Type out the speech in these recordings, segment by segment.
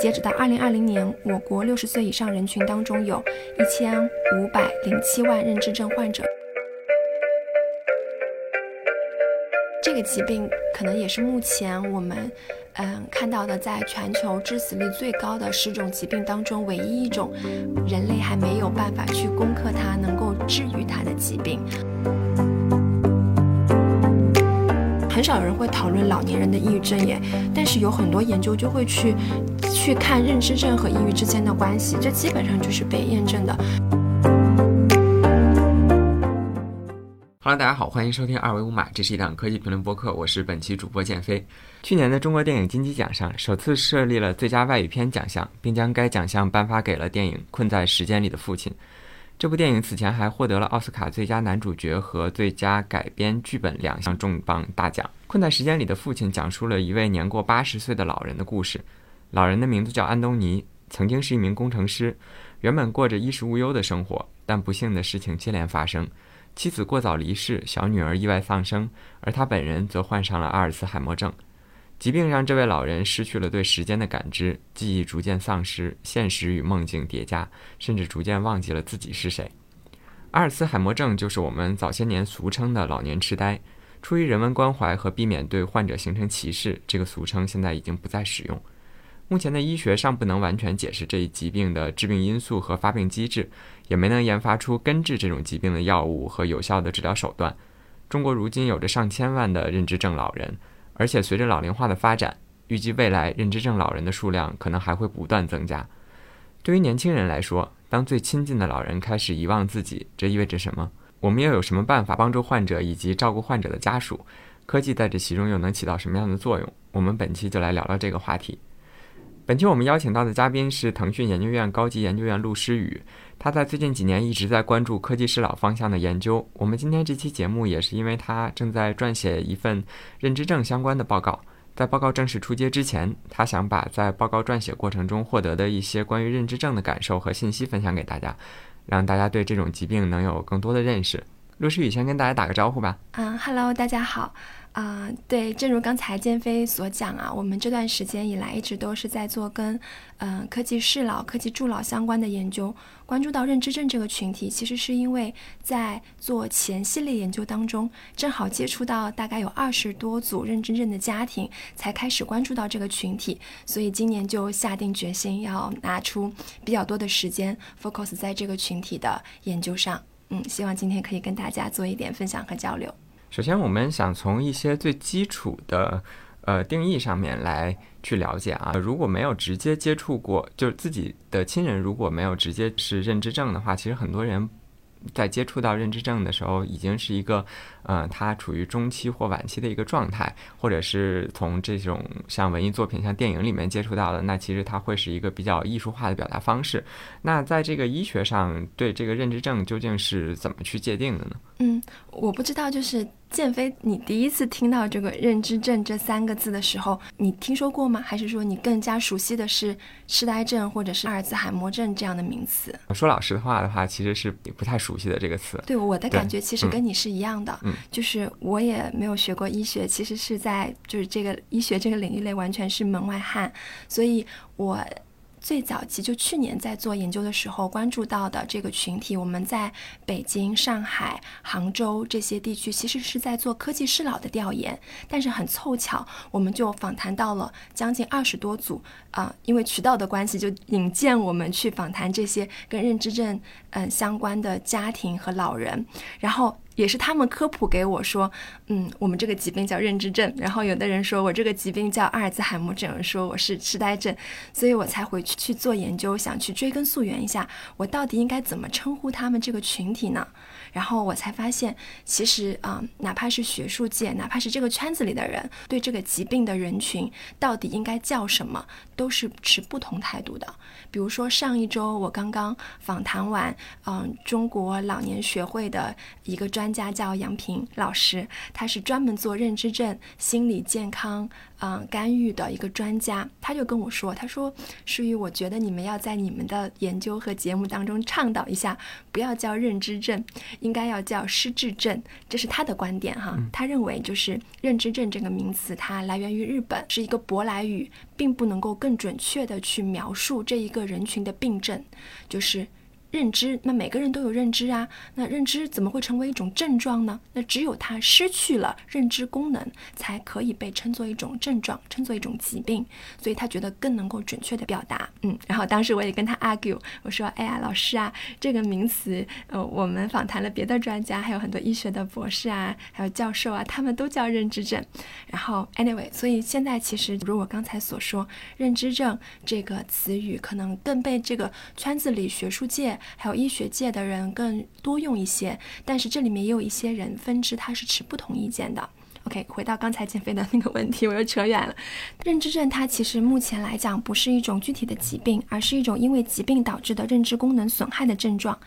截止到二零二零年，我国六十岁以上人群当中有一千五百零七万认知症患者。这个疾病可能也是目前我们，嗯，看到的在全球致死率最高的十种疾病当中，唯一一种人类还没有办法去攻克它、能够治愈它的疾病。很少有人会讨论老年人的抑郁症耶，但是有很多研究就会去去看认知症和抑郁之间的关系，这基本上就是被验证的。哈喽大家好，欢迎收听二维五码，这是一档科技评论播客，我是本期主播建飞。去年的中国电影金鸡奖上，首次设立了最佳外语片奖项，并将该奖项颁发给了电影《困在时间里的父亲》。这部电影此前还获得了奥斯卡最佳男主角和最佳改编剧本两项重磅大奖。《困在时间里的父亲》讲述了一位年过八十岁的老人的故事。老人的名字叫安东尼，曾经是一名工程师，原本过着衣食无忧的生活，但不幸的事情接连发生：妻子过早离世，小女儿意外丧生，而他本人则患上了阿尔茨海默症。疾病让这位老人失去了对时间的感知，记忆逐渐丧失，现实与梦境叠加，甚至逐渐忘记了自己是谁。阿尔茨海默症就是我们早些年俗称的老年痴呆。出于人文关怀和避免对患者形成歧视，这个俗称现在已经不再使用。目前的医学尚不能完全解释这一疾病的致病因素和发病机制，也没能研发出根治这种疾病的药物和有效的治疗手段。中国如今有着上千万的认知症老人。而且随着老龄化的发展，预计未来认知症老人的数量可能还会不断增加。对于年轻人来说，当最亲近的老人开始遗忘自己，这意味着什么？我们又有什么办法帮助患者以及照顾患者的家属？科技在这其中又能起到什么样的作用？我们本期就来聊聊这个话题。本期我们邀请到的嘉宾是腾讯研究院高级研究员陆诗雨，他在最近几年一直在关注科技适老方向的研究。我们今天这期节目也是因为他正在撰写一份认知症相关的报告，在报告正式出街之前，他想把在报告撰写过程中获得的一些关于认知症的感受和信息分享给大家，让大家对这种疾病能有更多的认识。陆诗雨先跟大家打个招呼吧。嗯哈喽，大家好。啊，对，正如刚才建飞所讲啊，我们这段时间以来一直都是在做跟，嗯，科技适老、科技助老相关的研究，关注到认知症这个群体，其实是因为在做前系列研究当中，正好接触到大概有二十多组认知症的家庭，才开始关注到这个群体，所以今年就下定决心要拿出比较多的时间 focus 在这个群体的研究上。嗯，希望今天可以跟大家做一点分享和交流。首先，我们想从一些最基础的呃定义上面来去了解啊。如果没有直接接触过，就是自己的亲人如果没有直接是认知症的话，其实很多人。在接触到认知症的时候，已经是一个，呃，他处于中期或晚期的一个状态，或者是从这种像文艺作品、像电影里面接触到的，那其实它会是一个比较艺术化的表达方式。那在这个医学上，对这个认知症究竟是怎么去界定的呢？嗯，我不知道，就是。建飞，你第一次听到这个认知症这三个字的时候，你听说过吗？还是说你更加熟悉的是痴呆症或者是阿尔兹海默症这样的名词？说老实话的话，其实是不太熟悉的这个词。对我的感觉，其实跟你是一样的，嗯，就是我也没有学过医学，其实是在就是这个医学这个领域内完全是门外汉，所以我。最早期就去年在做研究的时候关注到的这个群体，我们在北京、上海、杭州这些地区其实是在做科技适老的调研，但是很凑巧，我们就访谈到了将近二十多组啊，因为渠道的关系就引荐我们去访谈这些跟认知症嗯相关的家庭和老人，然后。也是他们科普给我说，嗯，我们这个疾病叫认知症，然后有的人说我这个疾病叫阿尔兹海默症，说我是痴呆症，所以我才回去去做研究，想去追根溯源一下，我到底应该怎么称呼他们这个群体呢？然后我才发现，其实啊，哪怕是学术界，哪怕是这个圈子里的人，对这个疾病的人群到底应该叫什么，都是持不同态度的。比如说上一周我刚刚访谈完，嗯，中国老年学会的一个专。家叫杨平老师，他是专门做认知症心理健康嗯干预的一个专家。他就跟我说，他说：“诗雨，我觉得你们要在你们的研究和节目当中倡导一下，不要叫认知症，应该要叫失智症。”这是他的观点哈。他认为就是认知症这个名词，它来源于日本，是一个舶来语，并不能够更准确的去描述这一个人群的病症，就是。认知，那每个人都有认知啊。那认知怎么会成为一种症状呢？那只有他失去了认知功能，才可以被称作一种症状，称作一种疾病。所以他觉得更能够准确的表达。嗯，然后当时我也跟他 argue，我说：“哎呀，老师啊，这个名词，呃，我们访谈了别的专家，还有很多医学的博士啊，还有教授啊，他们都叫认知症。然后 anyway，所以现在其实如我刚才所说，认知症这个词语可能更被这个圈子里学术界。还有医学界的人更多用一些，但是这里面也有一些人分支，他是持不同意见的。OK，回到刚才减肥的那个问题，我又扯远了。认知症它其实目前来讲不是一种具体的疾病，而是一种因为疾病导致的认知功能损害的症状。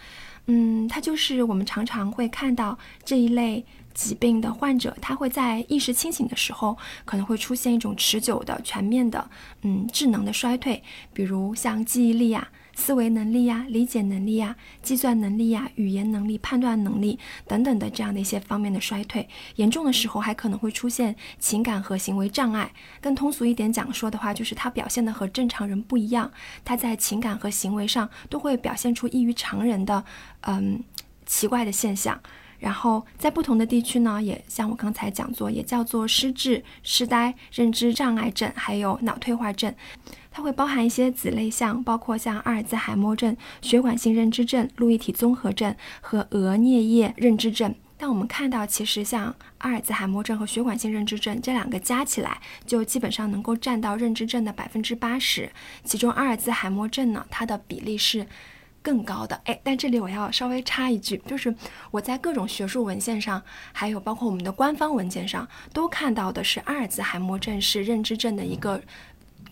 嗯，它就是我们常常会看到这一类疾病的患者，他会在意识清醒的时候，可能会出现一种持久的、全面的，嗯，智能的衰退，比如像记忆力啊。思维能力呀、理解能力呀、计算能力呀、语言能力、判断能力等等的这样的一些方面的衰退，严重的时候还可能会出现情感和行为障碍。更通俗一点讲说的话，就是他表现的和正常人不一样，他在情感和行为上都会表现出异于常人的嗯奇怪的现象。然后在不同的地区呢，也像我刚才讲座，也叫做失智、痴呆、认知障碍症，还有脑退化症。它会包含一些子类项，包括像阿尔兹海默症、血管性认知症、路易体综合症和额颞叶认知症。但我们看到，其实像阿尔兹海默症和血管性认知症这两个加起来，就基本上能够占到认知症的百分之八十。其中阿尔兹海默症呢，它的比例是更高的。哎，但这里我要稍微插一句，就是我在各种学术文献上，还有包括我们的官方文件上，都看到的是阿尔兹海默症是认知症的一个。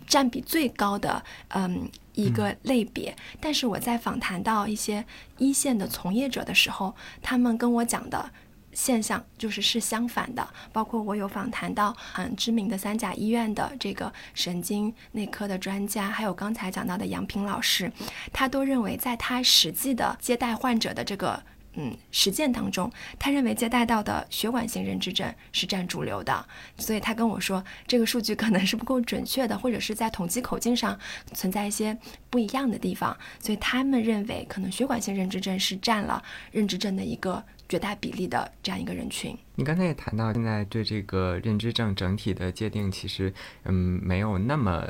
占比最高的，嗯，一个类别。但是我在访谈到一些一线的从业者的时候，他们跟我讲的现象就是是相反的。包括我有访谈到很知名的三甲医院的这个神经内科的专家，还有刚才讲到的杨平老师，他都认为在他实际的接待患者的这个。嗯，实践当中，他认为接待到的血管性认知症是占主流的，所以他跟我说，这个数据可能是不够准确的，或者是在统计口径上存在一些不一样的地方，所以他们认为可能血管性认知症是占了认知症的一个绝大比例的这样一个人群。你刚才也谈到，现在对这个认知症整体的界定，其实嗯没有那么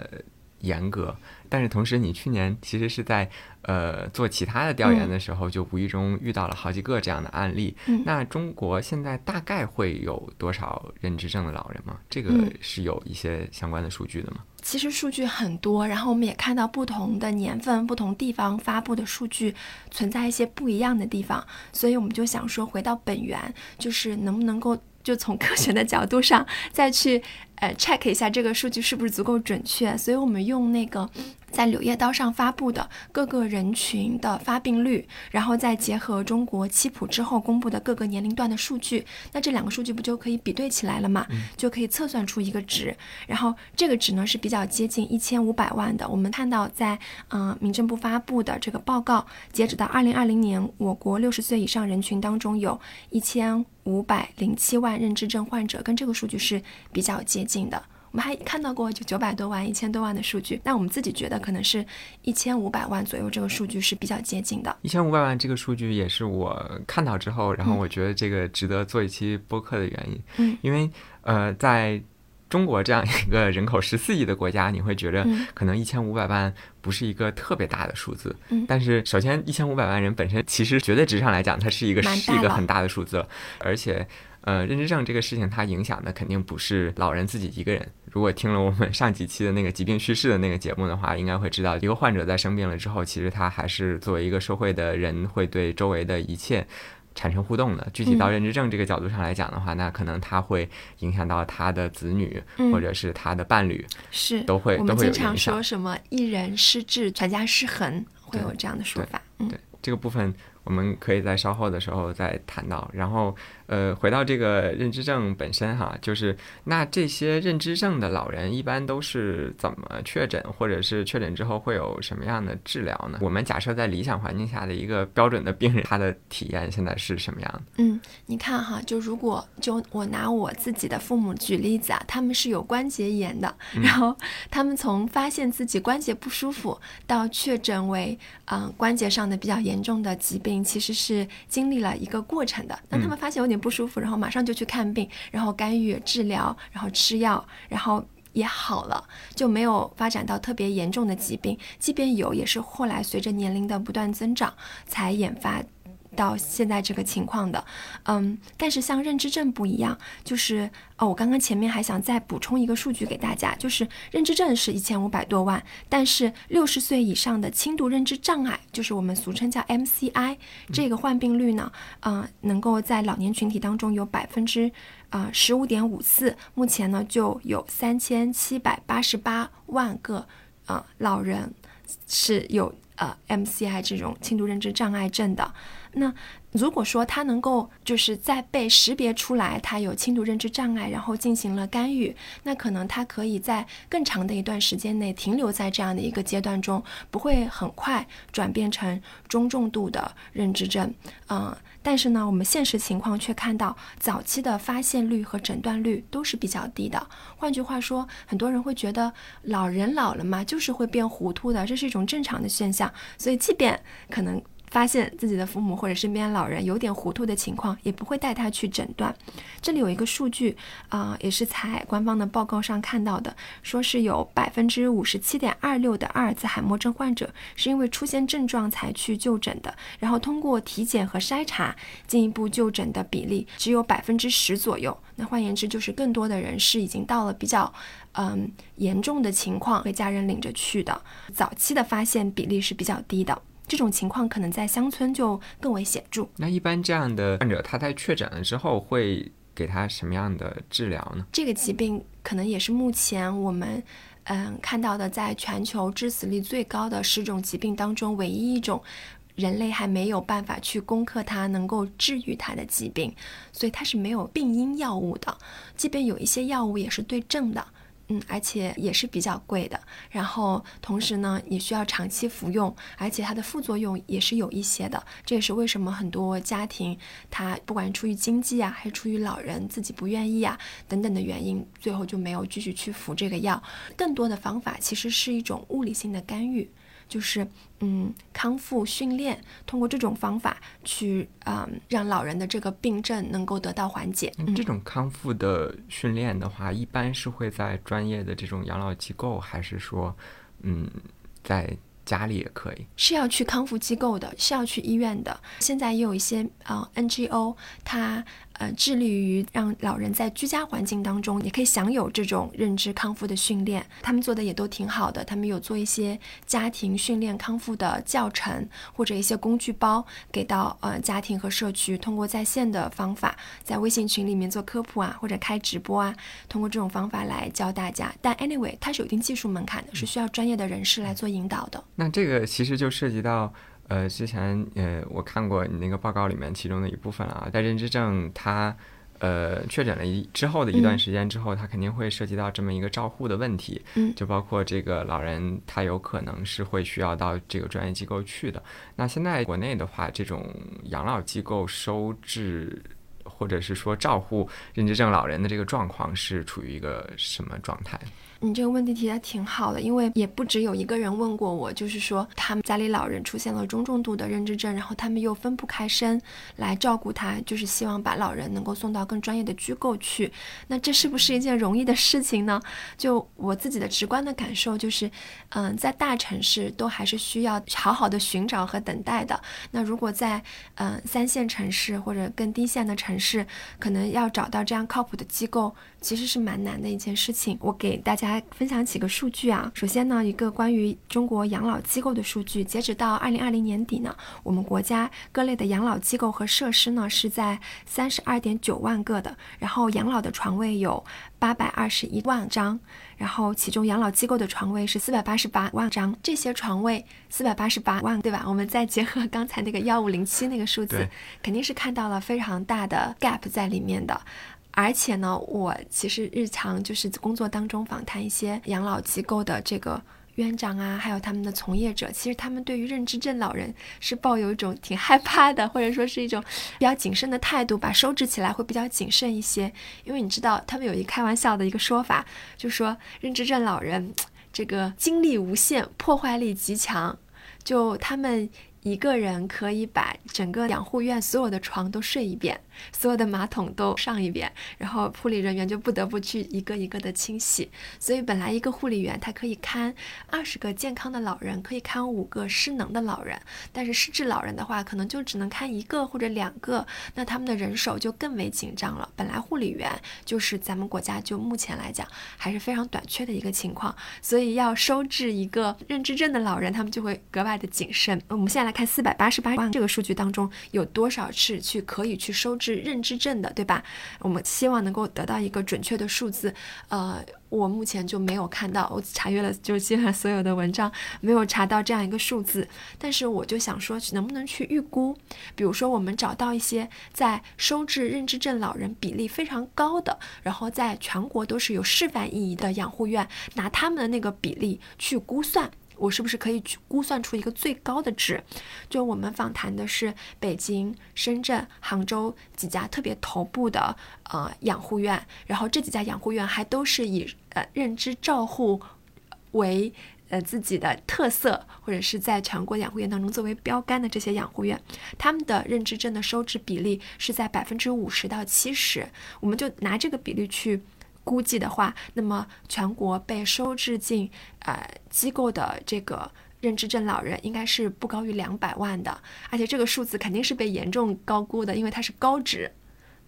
严格。但是同时，你去年其实是在呃做其他的调研的时候，就无意中遇到了好几个这样的案例。那中国现在大概会有多少认知症的老人吗？这个是有一些相关的数据的吗？其实数据很多，然后我们也看到不同的年份、不同地方发布的数据存在一些不一样的地方，所以我们就想说，回到本源，就是能不能够就从科学的角度上再去呃 check 一下这个数据是不是足够准确。所以我们用那个。在《柳叶刀》上发布的各个人群的发病率，然后再结合中国七普之后公布的各个年龄段的数据，那这两个数据不就可以比对起来了吗？就可以测算出一个值。然后这个值呢是比较接近一千五百万的。我们看到在嗯民政部发布的这个报告，截止到二零二零年，我国六十岁以上人群当中有一千五百零七万认知症患者，跟这个数据是比较接近的。我们还看到过就九百多万、一千多万的数据，那我们自己觉得可能是一千五百万左右，这个数据是比较接近的。一千五百万这个数据也是我看到之后，然后我觉得这个值得做一期播客的原因。嗯，因为呃，在中国这样一个人口十四亿的国家，你会觉得可能一千五百万不是一个特别大的数字。嗯，但是首先一千五百万人本身其实绝对值上来讲，它是一个是一个很大的数字了，而且。呃，认知症这个事情，它影响的肯定不是老人自己一个人。如果听了我们上几期的那个疾病叙事的那个节目的话，应该会知道，一个患者在生病了之后，其实他还是作为一个社会的人，会对周围的一切产生互动的。具体到认知症这个角度上来讲的话，那可能他会影响到他的子女，或者是他的伴侣，是都会都会有影响。经常说什么一人失智，全家失衡，会有这样的说法。对这个部分。我们可以在稍后的时候再谈到。然后，呃，回到这个认知症本身哈，就是那这些认知症的老人一般都是怎么确诊，或者是确诊之后会有什么样的治疗呢？我们假设在理想环境下的一个标准的病人，他的体验现在是什么样的？嗯，你看哈，就如果就我拿我自己的父母举例子啊，他们是有关节炎的，然后他们从发现自己关节不舒服到确诊为嗯关节上的比较严重的疾病，其实是经历了一个过程的。当他们发现有点不舒服，然后马上就去看病，然后干预治疗，然后吃药，然后也好了，就没有发展到特别严重的疾病。即便有，也是后来随着年龄的不断增长才引发。到现在这个情况的，嗯，但是像认知症不一样，就是哦，我刚刚前面还想再补充一个数据给大家，就是认知症是一千五百多万，但是六十岁以上的轻度认知障碍，就是我们俗称叫 MCI，这个患病率呢，嗯，能够在老年群体当中有百分之啊十五点五四，目前呢就有三千七百八十八万个啊老人是有呃 MCI 这种轻度认知障碍症的。那如果说他能够就是在被识别出来他有轻度认知障碍，然后进行了干预，那可能他可以在更长的一段时间内停留在这样的一个阶段中，不会很快转变成中重度的认知症。嗯，但是呢，我们现实情况却看到早期的发现率和诊断率都是比较低的。换句话说，很多人会觉得老人老了嘛，就是会变糊涂的，这是一种正常的现象。所以，即便可能。发现自己的父母或者身边老人有点糊涂的情况，也不会带他去诊断。这里有一个数据啊，也是在官方的报告上看到的，说是有百分之五十七点二六的阿尔兹海默症患者是因为出现症状才去就诊的，然后通过体检和筛查进一步就诊的比例只有百分之十左右。那换言之，就是更多的人是已经到了比较嗯严重的情况，被家人领着去的，早期的发现比例是比较低的。这种情况可能在乡村就更为显著。那一般这样的患者，他在确诊了之后会给他什么样的治疗呢？这个疾病可能也是目前我们嗯看到的，在全球致死率最高的十种疾病当中，唯一一种人类还没有办法去攻克它、能够治愈它的疾病，所以它是没有病因药物的。即便有一些药物也是对症的。嗯，而且也是比较贵的，然后同时呢，也需要长期服用，而且它的副作用也是有一些的。这也是为什么很多家庭，他不管出于经济啊，还是出于老人自己不愿意啊等等的原因，最后就没有继续去服这个药。更多的方法其实是一种物理性的干预。就是嗯，康复训练，通过这种方法去嗯，让老人的这个病症能够得到缓解。这种康复的训练的话，一般是会在专业的这种养老机构，还是说嗯，在家里也可以？是要去康复机构的，是要去医院的。现在也有一些啊 NGO，它。呃，致力于让老人在居家环境当中也可以享有这种认知康复的训练，他们做的也都挺好的。他们有做一些家庭训练康复的教程，或者一些工具包给到呃家庭和社区，通过在线的方法，在微信群里面做科普啊，或者开直播啊，通过这种方法来教大家。但 anyway，它是有一定技术门槛的，是需要专业的人士来做引导的。那这个其实就涉及到。呃，之前呃，我看过你那个报告里面其中的一部分啊，在认知症它呃确诊了一之后的一段时间之后，它肯定会涉及到这么一个照护的问题，嗯，就包括这个老人他有可能是会需要到这个专业机构去的。那现在国内的话，这种养老机构收治或者是说照护认知症老人的这个状况是处于一个什么状态？你这个问题提的挺好的，因为也不只有一个人问过我，就是说他们家里老人出现了中重度的认知症，然后他们又分不开身来照顾他，就是希望把老人能够送到更专业的机构去。那这是不是一件容易的事情呢？就我自己的直观的感受就是，嗯，在大城市都还是需要好好的寻找和等待的。那如果在嗯三线城市或者更低线的城市，可能要找到这样靠谱的机构，其实是蛮难的一件事情。我给大家。分享几个数据啊。首先呢，一个关于中国养老机构的数据，截止到二零二零年底呢，我们国家各类的养老机构和设施呢是在三十二点九万个的，然后养老的床位有八百二十一万张，然后其中养老机构的床位是四百八十八万张。这些床位四百八十八万，对吧？我们再结合刚才那个幺五零七那个数字，肯定是看到了非常大的 gap 在里面的。而且呢，我其实日常就是工作当中访谈一些养老机构的这个院长啊，还有他们的从业者，其实他们对于认知症老人是抱有一种挺害怕的，或者说是一种比较谨慎的态度，把收治起来会比较谨慎一些。因为你知道，他们有一开玩笑的一个说法，就说认知症老人这个精力无限，破坏力极强，就他们一个人可以把整个养护院所有的床都睡一遍。所有的马桶都上一遍，然后护理人员就不得不去一个一个的清洗。所以本来一个护理员他可以看二十个健康的老人，可以看五个失能的老人，但是失智老人的话，可能就只能看一个或者两个，那他们的人手就更为紧张了。本来护理员就是咱们国家就目前来讲还是非常短缺的一个情况，所以要收治一个认知症的老人，他们就会格外的谨慎。我们现在来看四百八十八万这个数据当中有多少是去可以去收治。认知症的，对吧？我们希望能够得到一个准确的数字。呃，我目前就没有看到，我查阅了就是基本上所有的文章，没有查到这样一个数字。但是我就想说，能不能去预估？比如说，我们找到一些在收治认知症老人比例非常高的，然后在全国都是有示范意义的养护院，拿他们的那个比例去估算。我是不是可以去估算出一个最高的值？就我们访谈的是北京、深圳、杭州几家特别头部的呃养护院，然后这几家养护院还都是以呃认知照护为呃自己的特色，或者是在全国养护院当中作为标杆的这些养护院，他们的认知症的收治比例是在百分之五十到七十，我们就拿这个比例去。估计的话，那么全国被收治进呃机构的这个认知症老人应该是不高于两百万的，而且这个数字肯定是被严重高估的，因为它是高值。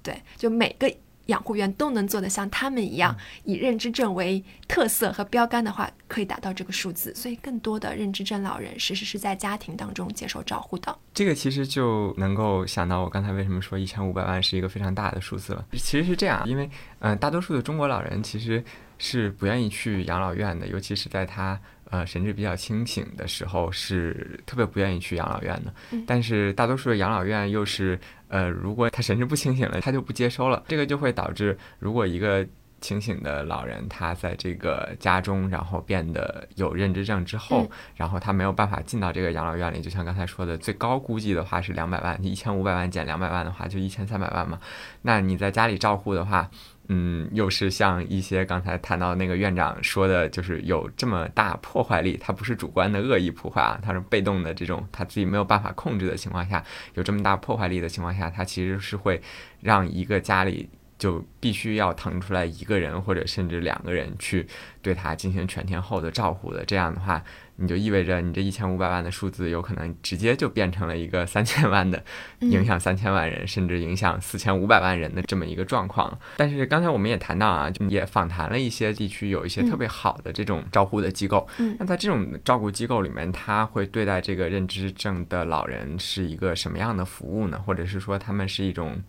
对，就每个。养护院都能做得像他们一样，以认知症为特色和标杆的话，可以达到这个数字。所以，更多的认知症老人实时是在家庭当中接受照护的。这个其实就能够想到我刚才为什么说一千五百万是一个非常大的数字了。其实是这样，因为嗯，大多数的中国老人其实是不愿意去养老院的，尤其是在他。呃，神志比较清醒的时候是特别不愿意去养老院的，但是大多数的养老院又是，呃，如果他神志不清醒了，他就不接收了，这个就会导致，如果一个清醒的老人他在这个家中，然后变得有认知症之后，然后他没有办法进到这个养老院里，就像刚才说的，最高估计的话是两百万，一千五百万减两百万的话就一千三百万嘛，那你在家里照护的话。嗯，又是像一些刚才谈到那个院长说的，就是有这么大破坏力，他不是主观的恶意破坏啊，他是被动的这种他自己没有办法控制的情况下，有这么大破坏力的情况下，他其实是会让一个家里就必须要腾出来一个人或者甚至两个人去对他进行全天候的照顾的，这样的话。你就意味着你这一千五百万的数字有可能直接就变成了一个三千万的，影响三千万人，甚至影响四千五百万人的这么一个状况。但是刚才我们也谈到啊，就也访谈了一些地区有一些特别好的这种照护的机构。那在这种照顾机构里面，他会对待这个认知症的老人是一个什么样的服务呢？或者是说他们是一种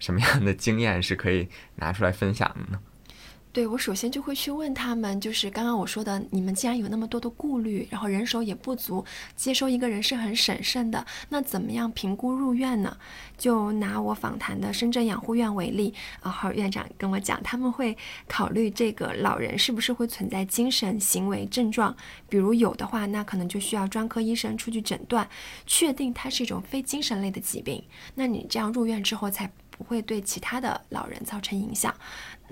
什么样的经验是可以拿出来分享的呢？对我首先就会去问他们，就是刚刚我说的，你们既然有那么多的顾虑，然后人手也不足，接收一个人是很审慎的，那怎么样评估入院呢？就拿我访谈的深圳养护院为例，然后，院长跟我讲，他们会考虑这个老人是不是会存在精神行为症状，比如有的话，那可能就需要专科医生出去诊断，确定他是一种非精神类的疾病，那你这样入院之后才不会对其他的老人造成影响。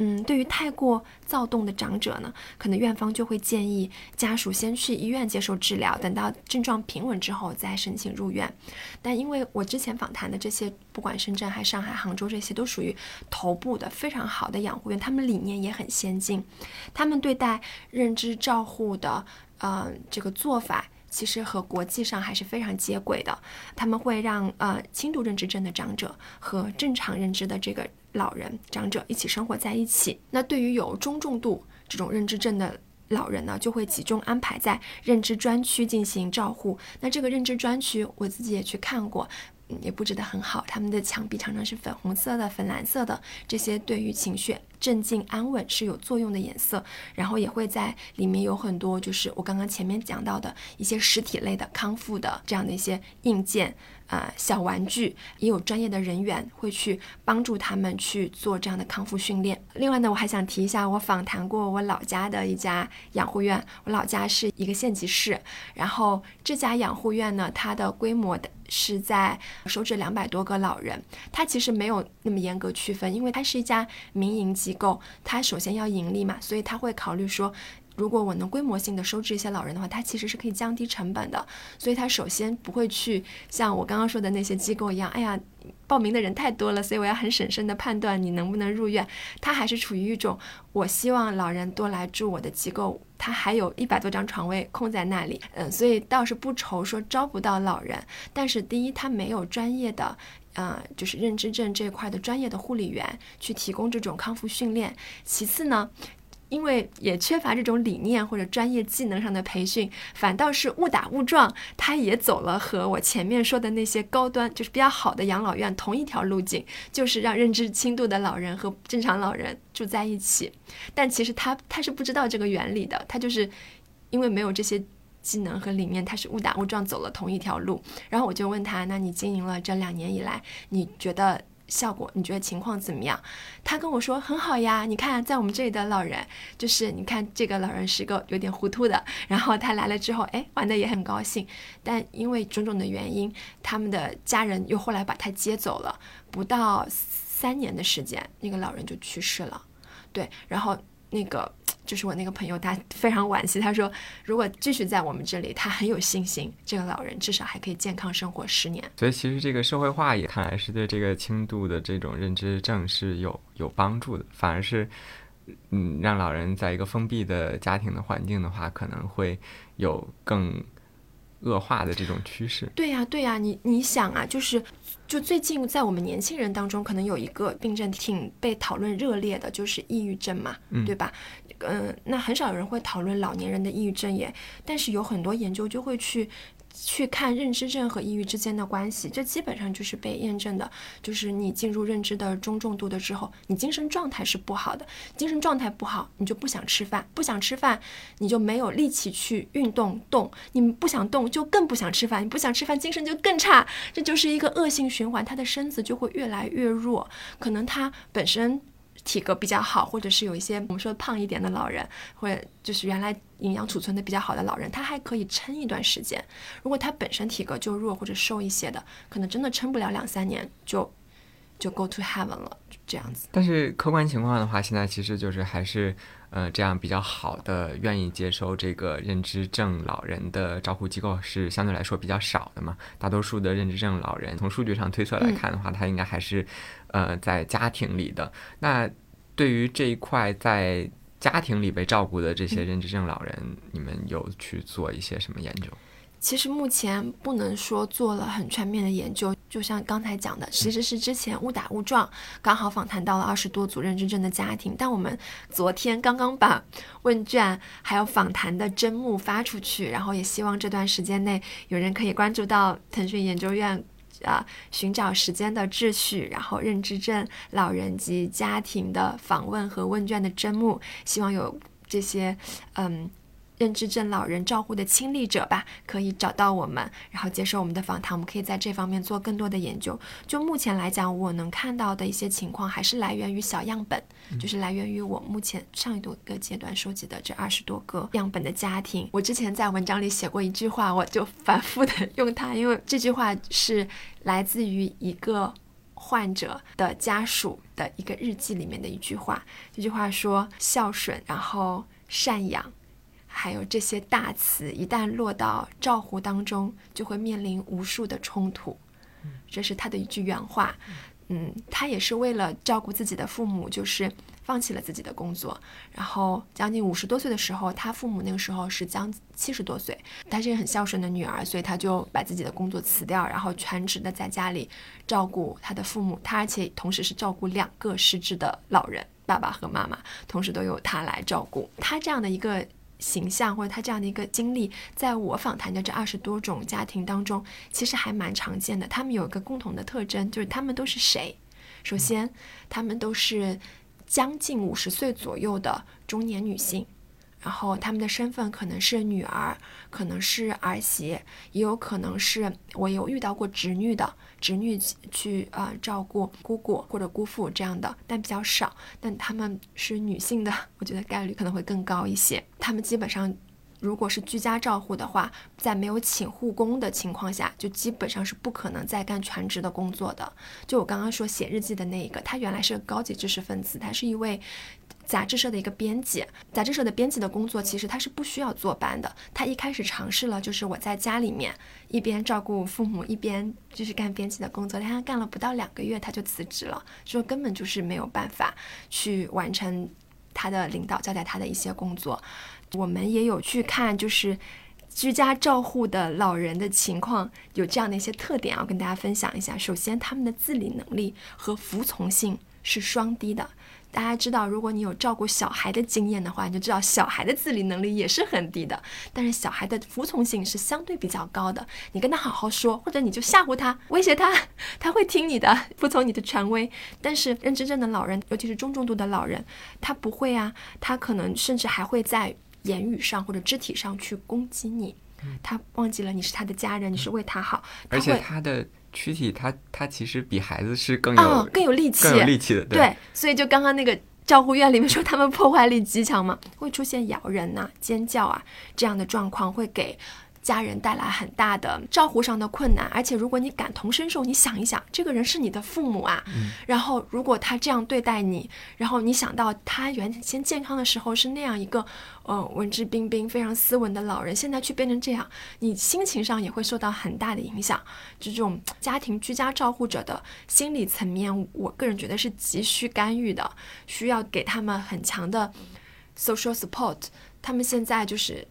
嗯，对于太过躁动的长者呢，可能院方就会建议家属先去医院接受治疗，等到症状平稳之后再申请入院。但因为我之前访谈的这些，不管深圳还是上海、杭州，这些都属于头部的非常好的养护院，他们理念也很先进，他们对待认知照护的呃这个做法。其实和国际上还是非常接轨的，他们会让呃轻度认知症的长者和正常认知的这个老人、长者一起生活在一起。那对于有中重度这种认知症的老人呢，就会集中安排在认知专区进行照护。那这个认知专区，我自己也去看过。也布置得很好，他们的墙壁常常是粉红色的、粉蓝色的，这些对于情绪镇静安稳是有作用的颜色。然后也会在里面有很多，就是我刚刚前面讲到的一些实体类的康复的这样的一些硬件。呃，小玩具也有专业的人员会去帮助他们去做这样的康复训练。另外呢，我还想提一下，我访谈过我老家的一家养护院，我老家是一个县级市，然后这家养护院呢，它的规模的是在收治两百多个老人，它其实没有那么严格区分，因为它是一家民营机构，它首先要盈利嘛，所以它会考虑说。如果我能规模性的收治一些老人的话，它其实是可以降低成本的。所以它首先不会去像我刚刚说的那些机构一样，哎呀，报名的人太多了，所以我要很审慎的判断你能不能入院。它还是处于一种，我希望老人多来住我的机构，它还有一百多张床位空在那里，嗯，所以倒是不愁说招不到老人。但是第一，它没有专业的，呃，就是认知症这块的专业的护理员去提供这种康复训练。其次呢。因为也缺乏这种理念或者专业技能上的培训，反倒是误打误撞，他也走了和我前面说的那些高端，就是比较好的养老院同一条路径，就是让认知轻度的老人和正常老人住在一起。但其实他他是不知道这个原理的，他就是因为没有这些技能和理念，他是误打误撞走了同一条路。然后我就问他，那你经营了这两年以来，你觉得？效果你觉得情况怎么样？他跟我说很好呀。你看，在我们这里的老人，就是你看这个老人是个有点糊涂的，然后他来了之后，哎，玩的也很高兴。但因为种种的原因，他们的家人又后来把他接走了。不到三年的时间，那个老人就去世了。对，然后那个。就是我那个朋友，他非常惋惜。他说，如果继续在我们这里，他很有信心，这个老人至少还可以健康生活十年。所以，其实这个社会化也看来是对这个轻度的这种认知症是有有帮助的，反而是，嗯，让老人在一个封闭的家庭的环境的话，可能会有更。恶化的这种趋势，对呀，对呀，你你想啊，就是就最近在我们年轻人当中，可能有一个病症挺被讨论热烈的，就是抑郁症嘛，对吧？嗯，那很少有人会讨论老年人的抑郁症也，但是有很多研究就会去。去看认知症和抑郁之间的关系，这基本上就是被验证的。就是你进入认知的中重度的之后，你精神状态是不好的，精神状态不好，你就不想吃饭，不想吃饭，你就没有力气去运动动，你不想动就更不想吃饭，你不想吃饭，精神就更差，这就是一个恶性循环，他的身子就会越来越弱，可能他本身。体格比较好，或者是有一些我们说胖一点的老人，或者就是原来营养储存的比较好的老人，他还可以撑一段时间。如果他本身体格就弱或者瘦一些的，可能真的撑不了两三年，就就 go to heaven 了，这样子。但是客观情况的话，现在其实就是还是呃这样比较好的，愿意接收这个认知症老人的照护机构是相对来说比较少的嘛。大多数的认知症老人，从数据上推测来看的话，他应该还是。呃，在家庭里的那，对于这一块在家庭里被照顾的这些认知症老人，你们有去做一些什么研究？其实目前不能说做了很全面的研究，就像刚才讲的，其实是之前误打误撞，刚好访谈到了二十多组认知症的家庭。但我们昨天刚刚把问卷还有访谈的征目发出去，然后也希望这段时间内有人可以关注到腾讯研究院。啊，寻找时间的秩序，然后认知症老人及家庭的访问和问卷的征募，希望有这些嗯。认知症老人照护的亲历者吧，可以找到我们，然后接受我们的访谈。我们可以在这方面做更多的研究。就目前来讲，我能看到的一些情况，还是来源于小样本，就是来源于我目前上一多个阶段收集的这二十多个样本的家庭。我之前在文章里写过一句话，我就反复的用它，因为这句话是来自于一个患者的家属的一个日记里面的一句话。这句话说：孝顺，然后赡养。还有这些大词，一旦落到照护当中，就会面临无数的冲突。这是他的一句原话。嗯，他也是为了照顾自己的父母，就是。放弃了自己的工作，然后将近五十多岁的时候，他父母那个时候是将七十多岁，她是一个很孝顺的女儿，所以她就把自己的工作辞掉，然后全职的在家里照顾她的父母，她而且同时是照顾两个失智的老人，爸爸和妈妈，同时都由她来照顾。她这样的一个形象或者他这样的一个经历，在我访谈的这二十多种家庭当中，其实还蛮常见的。他们有一个共同的特征，就是他们都是谁？首先，他们都是将近五十岁左右的中年女性，然后他们的身份可能是女儿，可能是儿媳，也有可能是我有遇到过侄女的，侄女去呃照顾姑姑或者姑父这样的，但比较少。但他们是女性的，我觉得概率可能会更高一些。他们基本上。如果是居家照护的话，在没有请护工的情况下，就基本上是不可能再干全职的工作的。就我刚刚说写日记的那一个，他原来是个高级知识分子，他是一位杂志社的一个编辑。杂志社的编辑的工作其实他是不需要坐班的。他一开始尝试了，就是我在家里面一边照顾父母，一边就是干编辑的工作。但他干了不到两个月，他就辞职了，说根本就是没有办法去完成他的领导交代他的一些工作。我们也有去看，就是居家照护的老人的情况，有这样的一些特点，要跟大家分享一下。首先，他们的自理能力和服从性是双低的。大家知道，如果你有照顾小孩的经验的话，你就知道小孩的自理能力也是很低的。但是小孩的服从性是相对比较高的。你跟他好好说，或者你就吓唬他、威胁他，他会听你的，服从你的权威。但是认知症的老人，尤其是中重度的老人，他不会啊，他可能甚至还会在。言语上或者肢体上去攻击你，他忘记了你是他的家人，你是为他好。而且他的躯体，它它其实比孩子是更有更有力气、更有力气的。对，所以就刚刚那个照护院里面说他们破坏力极强嘛，会出现咬人呐、尖叫啊这样的状况，会给。家人带来很大的照顾上的困难，而且如果你感同身受，你想一想，这个人是你的父母啊，然后如果他这样对待你，然后你想到他原先健康的时候是那样一个，呃，文质彬彬、非常斯文的老人，现在却变成这样，你心情上也会受到很大的影响。这种家庭居家照护者的心理层面，我个人觉得是急需干预的，需要给他们很强的 social support。他们现在就是。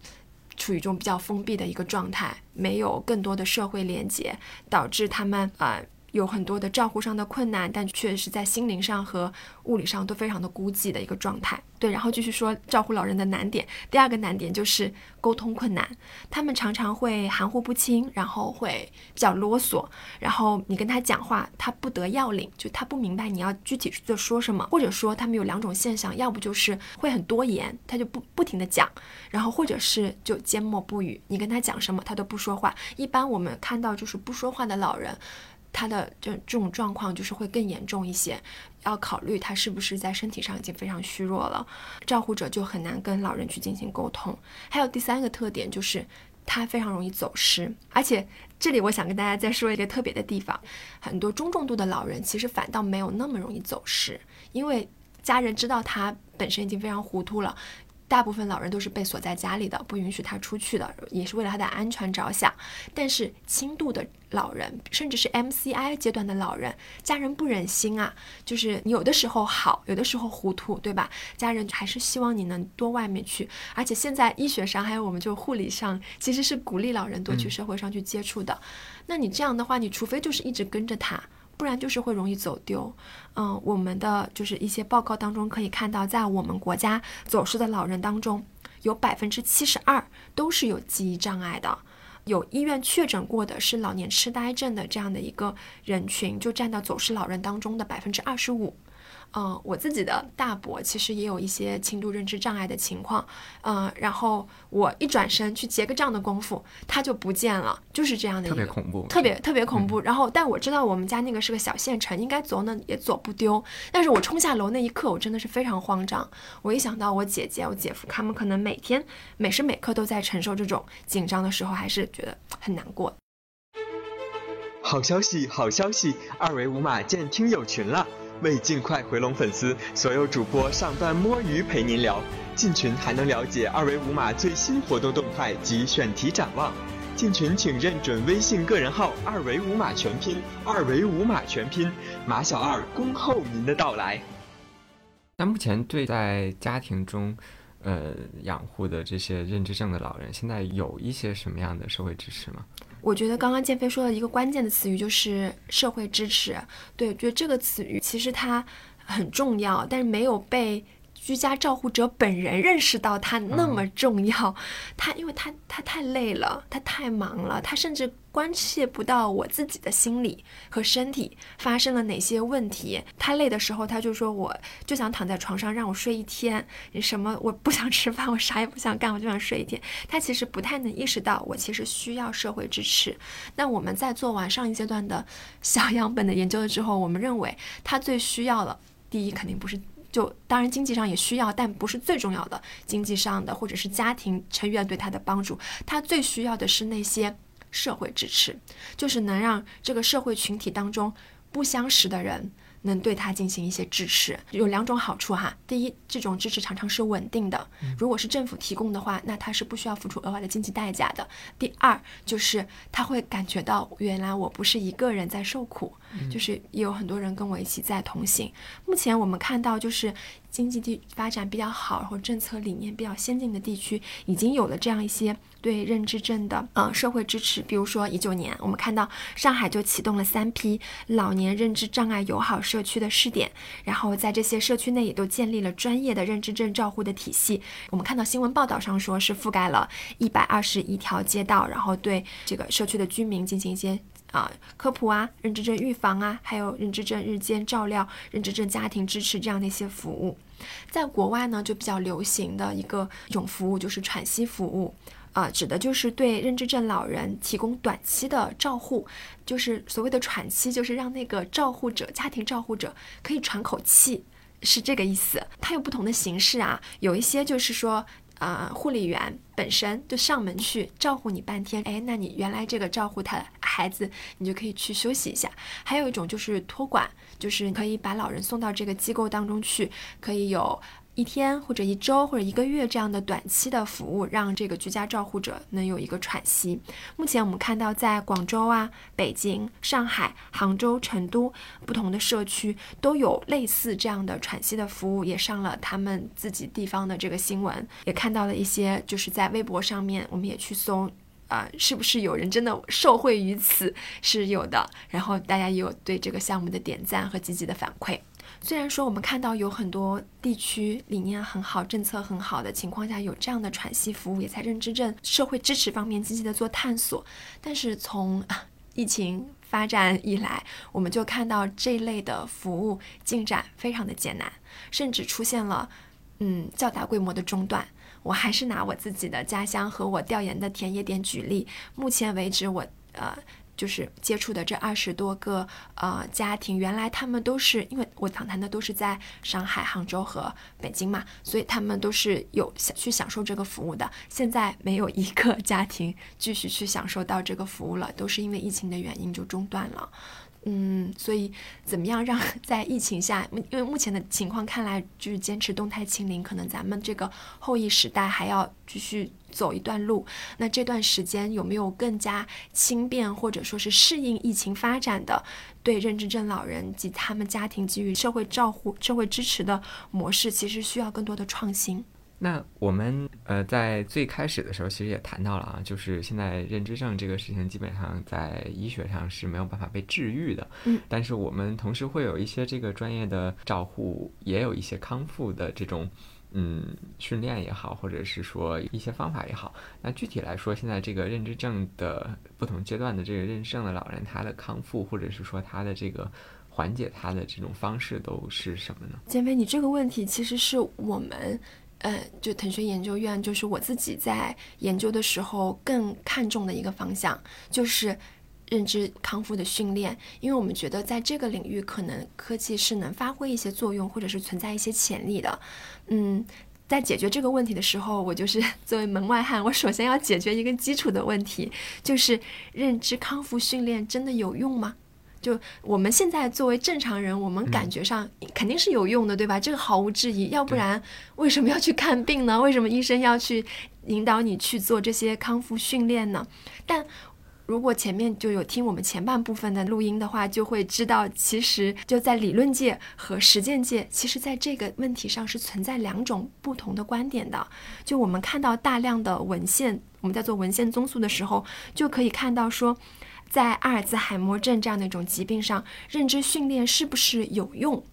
处于一种比较封闭的一个状态，没有更多的社会连接，导致他们啊。有很多的照顾上的困难，但确实是在心灵上和物理上都非常的孤寂的一个状态。对，然后继续说照顾老人的难点。第二个难点就是沟通困难，他们常常会含糊不清，然后会比较啰嗦，然后你跟他讲话，他不得要领，就他不明白你要具体在说什么，或者说他们有两种现象，要不就是会很多言，他就不不停的讲，然后或者是就缄默不语，你跟他讲什么他都不说话。一般我们看到就是不说话的老人。他的这这种状况就是会更严重一些，要考虑他是不是在身体上已经非常虚弱了，照护者就很难跟老人去进行沟通。还有第三个特点就是他非常容易走失，而且这里我想跟大家再说一个特别的地方，很多中重度的老人其实反倒没有那么容易走失，因为家人知道他本身已经非常糊涂了。大部分老人都是被锁在家里的，不允许他出去的，也是为了他的安全着想。但是轻度的老人，甚至是 MCI 阶段的老人，家人不忍心啊，就是有的时候好，有的时候糊涂，对吧？家人还是希望你能多外面去。而且现在医学上还有我们就护理上，其实是鼓励老人多去社会上去接触的。那你这样的话，你除非就是一直跟着他。不然就是会容易走丢，嗯，我们的就是一些报告当中可以看到，在我们国家走失的老人当中，有百分之七十二都是有记忆障碍的，有医院确诊过的是老年痴呆症的这样的一个人群，就占到走失老人当中的百分之二十五。嗯，我自己的大伯其实也有一些轻度认知障碍的情况，嗯，然后我一转身去结个账的功夫，他就不见了，就是这样的一个特别恐怖，特别特别恐怖。然后，但我知道我们家那个是个小县城，应该走呢也走不丢。但是我冲下楼那一刻，我真的是非常慌张。我一想到我姐姐、我姐夫他们可能每天每时每刻都在承受这种紧张的时候，还是觉得很难过。好消息，好消息，二维码建听友群了。为尽快回笼粉丝，所有主播上班摸鱼陪您聊。进群还能了解二维码最新活动动态及选题展望。进群请认准微信个人号二维码全拼，二维码全拼，马小二恭候您的到来。那目前对在家庭中，呃，养护的这些认知症的老人，现在有一些什么样的社会支持吗？我觉得刚刚建飞说的一个关键的词语就是社会支持。对，就这个词语其实它很重要，但是没有被。居家照护者本人认识到他那么重要，他因为他他太累了，他太忙了，他甚至关切不到我自己的心理和身体发生了哪些问题。他累的时候，他就说我就想躺在床上让我睡一天，什么我不想吃饭，我啥也不想干，我就想睡一天。他其实不太能意识到我其实需要社会支持。那我们在做完上一阶段的小样本的研究了之后，我们认为他最需要的，第一肯定不是。就当然经济上也需要，但不是最重要的。经济上的或者是家庭成员对他的帮助，他最需要的是那些社会支持，就是能让这个社会群体当中不相识的人。能对他进行一些支持，有两种好处哈。第一，这种支持常常是稳定的，如果是政府提供的话，那他是不需要付出额外的经济代价的。第二，就是他会感觉到原来我不是一个人在受苦，就是也有很多人跟我一起在同行。目前我们看到就是。经济地发展比较好，然后政策理念比较先进的地区，已经有了这样一些对认知症的呃社会支持。比如说一九年，我们看到上海就启动了三批老年认知障碍友好社区的试点，然后在这些社区内也都建立了专业的认知症照护的体系。我们看到新闻报道上说是覆盖了一百二十一条街道，然后对这个社区的居民进行一些。啊，科普啊，认知症预防啊，还有认知症日间照料、认知症家庭支持这样的一些服务，在国外呢就比较流行的一个一种服务就是喘息服务，啊，指的就是对认知症老人提供短期的照护，就是所谓的喘息，就是让那个照护者、家庭照护者可以喘口气，是这个意思。它有不同的形式啊，有一些就是说。啊，护理员本身就上门去照顾你半天，哎，那你原来这个照顾他的孩子，你就可以去休息一下。还有一种就是托管，就是可以把老人送到这个机构当中去，可以有。一天或者一周或者一个月这样的短期的服务，让这个居家照护者能有一个喘息。目前我们看到，在广州啊、北京、上海、杭州、成都不同的社区都有类似这样的喘息的服务，也上了他们自己地方的这个新闻，也看到了一些，就是在微博上面，我们也去搜，啊，是不是有人真的 受惠于此？是有的。然后大家也有对这个项目的点赞和积极的反馈。虽然说我们看到有很多地区理念很好、政策很好的情况下有这样的喘息服务，也在认知症社会支持方面积极的做探索，但是从疫情发展以来，我们就看到这类的服务进展非常的艰难，甚至出现了嗯较大规模的中断。我还是拿我自己的家乡和我调研的田野点举例，目前为止我呃。就是接触的这二十多个呃家庭，原来他们都是因为我访谈的都是在上海、杭州和北京嘛，所以他们都是有想去享受这个服务的。现在没有一个家庭继续去享受到这个服务了，都是因为疫情的原因就中断了。嗯，所以怎么样让在疫情下，因为目前的情况看来就是坚持动态清零，可能咱们这个后疫时代还要继续。走一段路，那这段时间有没有更加轻便或者说是适应疫情发展的对认知症老人及他们家庭给予社会照护、社会支持的模式？其实需要更多的创新。那我们呃在最开始的时候其实也谈到了啊，就是现在认知症这个事情基本上在医学上是没有办法被治愈的。嗯，但是我们同时会有一些这个专业的照护，也有一些康复的这种。嗯，训练也好，或者是说一些方法也好，那具体来说，现在这个认知症的不同阶段的这个认知症的老人，他的康复，或者是说他的这个缓解他的这种方式都是什么呢？建飞，你这个问题其实是我们，呃，就腾讯研究院，就是我自己在研究的时候更看重的一个方向，就是。认知康复的训练，因为我们觉得在这个领域，可能科技是能发挥一些作用，或者是存在一些潜力的。嗯，在解决这个问题的时候，我就是 作为门外汉，我首先要解决一个基础的问题，就是认知康复训练真的有用吗？就我们现在作为正常人，我们感觉上肯定是有用的，对吧？这个毫无质疑。要不然为什么要去看病呢？为什么医生要去引导你去做这些康复训练呢？但如果前面就有听我们前半部分的录音的话，就会知道，其实就在理论界和实践界，其实在这个问题上是存在两种不同的观点的。就我们看到大量的文献，我们在做文献综述的时候，就可以看到说，在阿尔兹海默症这样的一种疾病上，认知训练是不是有用？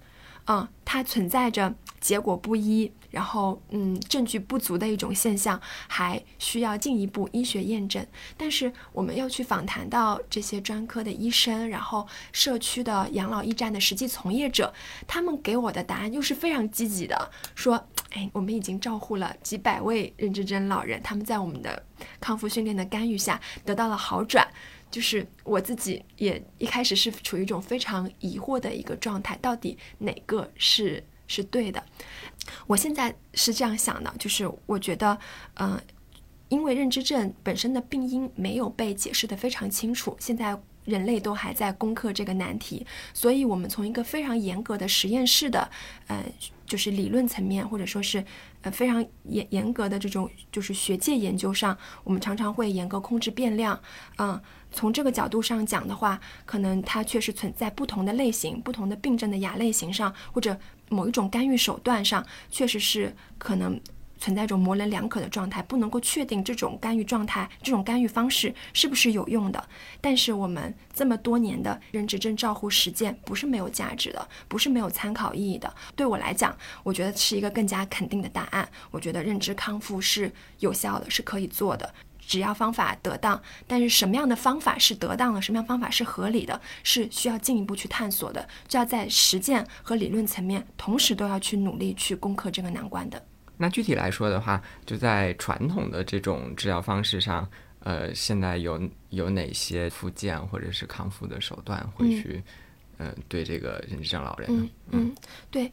嗯，它存在着结果不一。然后，嗯，证据不足的一种现象，还需要进一步医学验证。但是，我们要去访谈到这些专科的医生，然后社区的养老驿站的实际从业者，他们给我的答案又是非常积极的，说，哎，我们已经照护了几百位认知症老人，他们在我们的康复训练的干预下得到了好转。就是我自己也一开始是处于一种非常疑惑的一个状态，到底哪个是？是对的，我现在是这样想的，就是我觉得，嗯，因为认知症本身的病因没有被解释的非常清楚，现在人类都还在攻克这个难题，所以我们从一个非常严格的实验室的，呃，就是理论层面，或者说是呃非常严严格的这种就是学界研究上，我们常常会严格控制变量，嗯。从这个角度上讲的话，可能它确实存在不同的类型、不同的病症的亚类型上，或者某一种干预手段上，确实是可能存在一种模棱两可的状态，不能够确定这种干预状态、这种干预方式是不是有用的。但是我们这么多年的认知症照护实践不是没有价值的，不是没有参考意义的。对我来讲，我觉得是一个更加肯定的答案。我觉得认知康复是有效的，是可以做的。只要方法得当，但是什么样的方法是得当的，什么样方法是合理的，是需要进一步去探索的，就要在实践和理论层面同时都要去努力去攻克这个难关的。那具体来说的话，就在传统的这种治疗方式上，呃，现在有有哪些复健或者是康复的手段会去？嗯，对这个认知症老人，嗯嗯，对，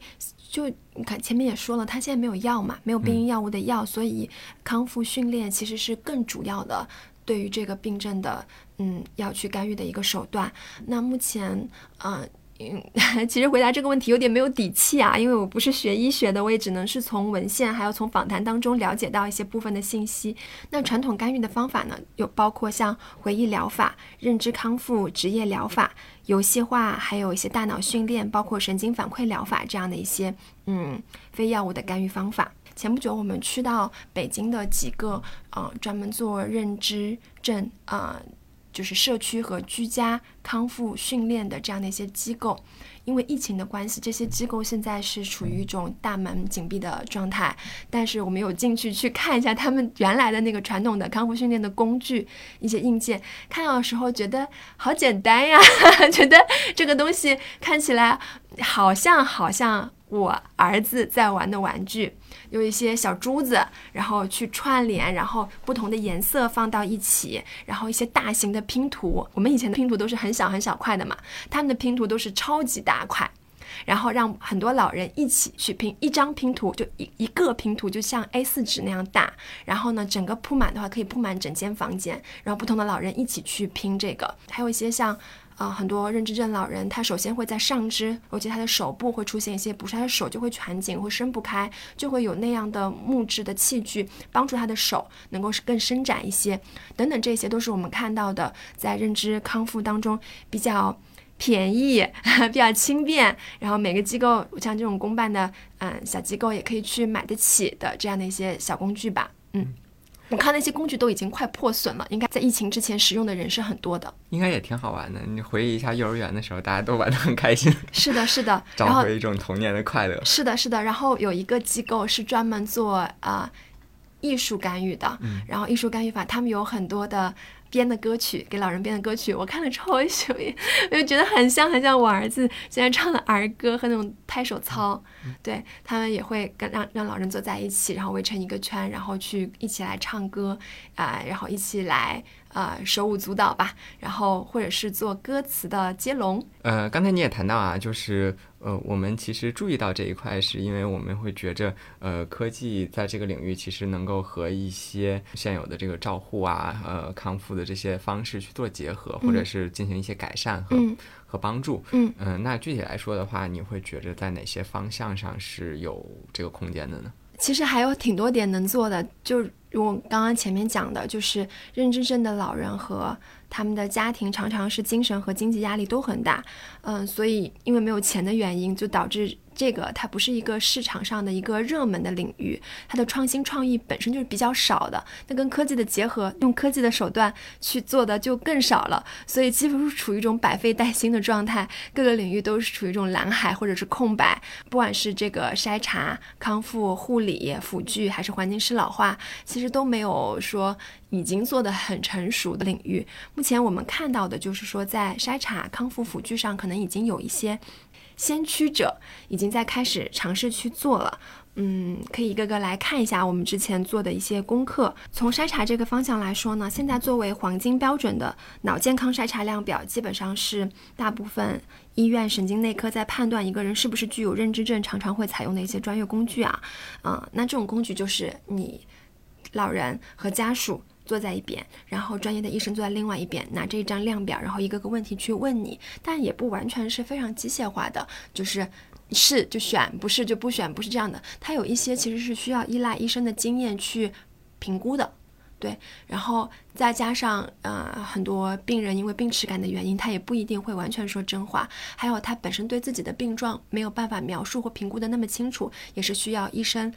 就你看前面也说了，他现在没有药嘛，没有病因药物的药，所以康复训练其实是更主要的对于这个病症的，嗯，要去干预的一个手段。那目前，嗯。嗯，其实回答这个问题有点没有底气啊，因为我不是学医学的，我也只能是从文献还有从访谈当中了解到一些部分的信息。那传统干预的方法呢，有包括像回忆疗法、认知康复、职业疗法、游戏化，还有一些大脑训练，包括神经反馈疗法这样的一些嗯非药物的干预方法。前不久我们去到北京的几个呃专门做认知症啊。就是社区和居家康复训练的这样的一些机构，因为疫情的关系，这些机构现在是处于一种大门紧闭的状态。但是我们有进去去看一下他们原来的那个传统的康复训练的工具，一些硬件，看到的时候觉得好简单呀，觉得这个东西看起来好像好像我儿子在玩的玩具。有一些小珠子，然后去串联，然后不同的颜色放到一起，然后一些大型的拼图。我们以前的拼图都是很小很小块的嘛，他们的拼图都是超级大块，然后让很多老人一起去拼一张拼图，就一一个拼图就像 A4 纸那样大，然后呢，整个铺满的话可以铺满整间房间，然后不同的老人一起去拼这个，还有一些像。啊，很多认知症老人，他首先会在上肢，尤其他的手部会出现一些不适，他的手就会蜷紧，会伸不开，就会有那样的木质的器具帮助他的手能够更伸展一些，等等，这些都是我们看到的在认知康复当中比较便宜、比较轻便，然后每个机构像这种公办的嗯小机构也可以去买得起的这样的一些小工具吧，嗯。我看那些工具都已经快破损了，应该在疫情之前使用的人是很多的，应该也挺好玩的。你回忆一下幼儿园的时候，大家都玩得很开心。是的，是的，找回一种童年的快乐。是的，是的。然后有一个机构是专门做啊艺术干预的，然后艺术干预法他们有很多的。编的歌曲给老人编的歌曲，我看了超喜欢，我就觉得很像很像我儿子现在唱的儿歌和那种拍手操。对他们也会跟让让老人坐在一起，然后围成一个圈，然后去一起来唱歌啊，然后一起来。呃，手舞足蹈吧，然后或者是做歌词的接龙。呃，刚才你也谈到啊，就是呃，我们其实注意到这一块，是因为我们会觉着，呃，科技在这个领域其实能够和一些现有的这个照护啊、呃康复的这些方式去做结合，或者是进行一些改善和和帮助。嗯嗯，那具体来说的话，你会觉着在哪些方向上是有这个空间的呢？其实还有挺多点能做的，就我刚刚前面讲的，就是认知症的老人和他们的家庭常常是精神和经济压力都很大，嗯，所以因为没有钱的原因，就导致。这个它不是一个市场上的一个热门的领域，它的创新创意本身就是比较少的。那跟科技的结合，用科技的手段去做的就更少了，所以几乎是处于一种百废待兴的状态。各个领域都是处于一种蓝海或者是空白。不管是这个筛查、康复、护理、辅具，还是环境适老化，其实都没有说已经做的很成熟的领域。目前我们看到的就是说，在筛查、康复、辅具上，可能已经有一些。先驱者已经在开始尝试去做了，嗯，可以一个个来看一下我们之前做的一些功课。从筛查这个方向来说呢，现在作为黄金标准的脑健康筛查量表，基本上是大部分医院神经内科在判断一个人是不是具有认知症常常会采用的一些专业工具啊，嗯，那这种工具就是你老人和家属。坐在一边，然后专业的医生坐在另外一边，拿着一张量表，然后一个个问题去问你，但也不完全是非常机械化的，就是是就选，不是就不选，不是这样的。它有一些其实是需要依赖医生的经验去评估的，对。然后再加上呃很多病人因为病耻感的原因，他也不一定会完全说真话，还有他本身对自己的病状没有办法描述或评估的那么清楚，也是需要医生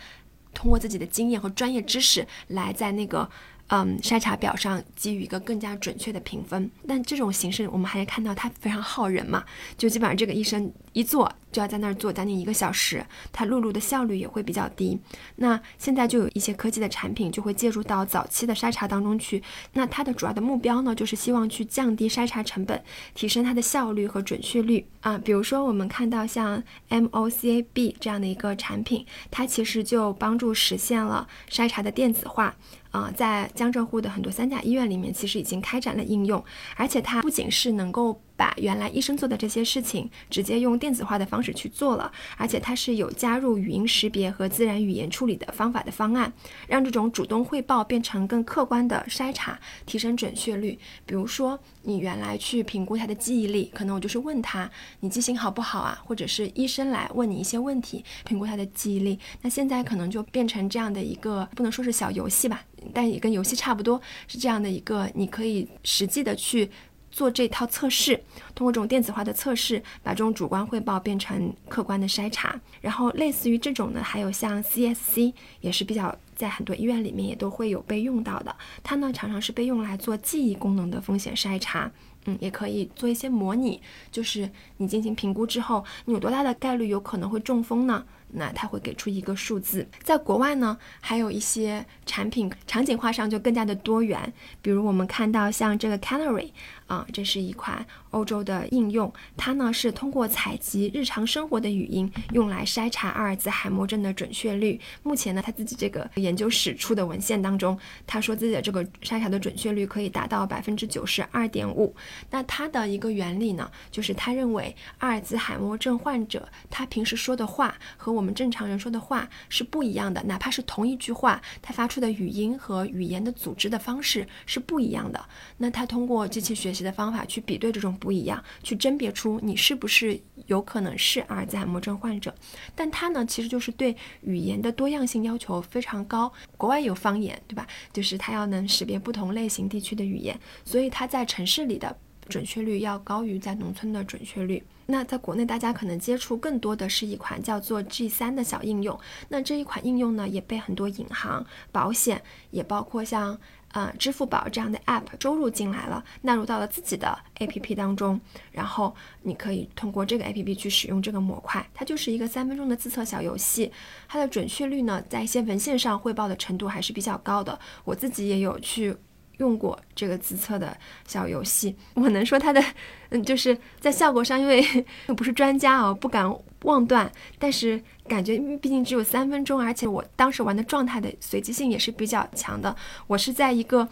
通过自己的经验和专业知识来在那个。嗯，筛查表上给予一个更加准确的评分，但这种形式我们还是看到它非常耗人嘛，就基本上这个医生一做就要在那儿做将近一个小时，它录入的效率也会比较低。那现在就有一些科技的产品就会介入到早期的筛查当中去，那它的主要的目标呢，就是希望去降低筛查成本，提升它的效率和准确率啊。比如说我们看到像 MOCAB 这样的一个产品，它其实就帮助实现了筛查的电子化。啊，在江浙沪的很多三甲医院里面，其实已经开展了应用，而且它不仅是能够。把原来医生做的这些事情直接用电子化的方式去做了，而且它是有加入语音识别和自然语言处理的方法的方案，让这种主动汇报变成更客观的筛查，提升准确率。比如说，你原来去评估他的记忆力，可能我就是问他你记性好不好啊，或者是医生来问你一些问题，评估他的记忆力。那现在可能就变成这样的一个，不能说是小游戏吧，但也跟游戏差不多，是这样的一个，你可以实际的去。做这套测试，通过这种电子化的测试，把这种主观汇报变成客观的筛查。然后类似于这种呢，还有像 CSC，也是比较在很多医院里面也都会有被用到的。它呢常常是被用来做记忆功能的风险筛查。嗯，也可以做一些模拟，就是你进行评估之后，你有多大的概率有可能会中风呢？那它会给出一个数字。在国外呢，还有一些产品场景化上就更加的多元，比如我们看到像这个 Canary 啊，这是一款欧洲的应用，它呢是通过采集日常生活的语音，用来筛查阿尔兹海默症的准确率。目前呢，他自己这个研究室出的文献当中，他说自己的这个筛查的准确率可以达到百分之九十二点五。那它的一个原理呢，就是他认为阿尔兹海默症患者他平时说的话和我们正常人说的话是不一样的，哪怕是同一句话，他发出的语音和语言的组织的方式是不一样的。那他通过机器学习的方法去比对这种不一样，去甄别出你是不是有可能是阿尔兹海默症患者。但他呢，其实就是对语言的多样性要求非常高。国外有方言，对吧？就是他要能识别不同类型地区的语言，所以他在城市里的。准确率要高于在农村的准确率。那在国内，大家可能接触更多的是一款叫做 G 三的小应用。那这一款应用呢，也被很多银行、保险，也包括像呃支付宝这样的 App 收入进来了，纳入到了自己的 APP 当中。然后你可以通过这个 APP 去使用这个模块，它就是一个三分钟的自测小游戏。它的准确率呢，在一些文献上汇报的程度还是比较高的。我自己也有去。用过这个自测的小游戏，我能说它的，嗯，就是在效果上，因为又 不是专家哦，不敢妄断。但是感觉，毕竟只有三分钟，而且我当时玩的状态的随机性也是比较强的。我是在一个，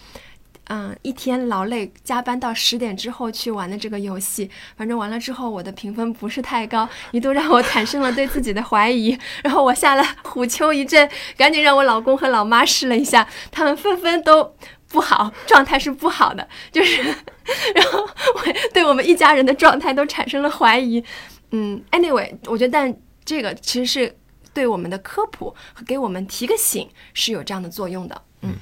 嗯，一天劳累加班到十点之后去玩的这个游戏。反正完了之后，我的评分不是太高，一度让我产生了对自己的怀疑。然后我下了虎丘一阵，赶紧让我老公和老妈试了一下，他们纷纷都。不好，状态是不好的，就是，然后我对我们一家人的状态都产生了怀疑。嗯，anyway，我觉得但这个其实是对我们的科普和给我们提个醒是有这样的作用的。嗯，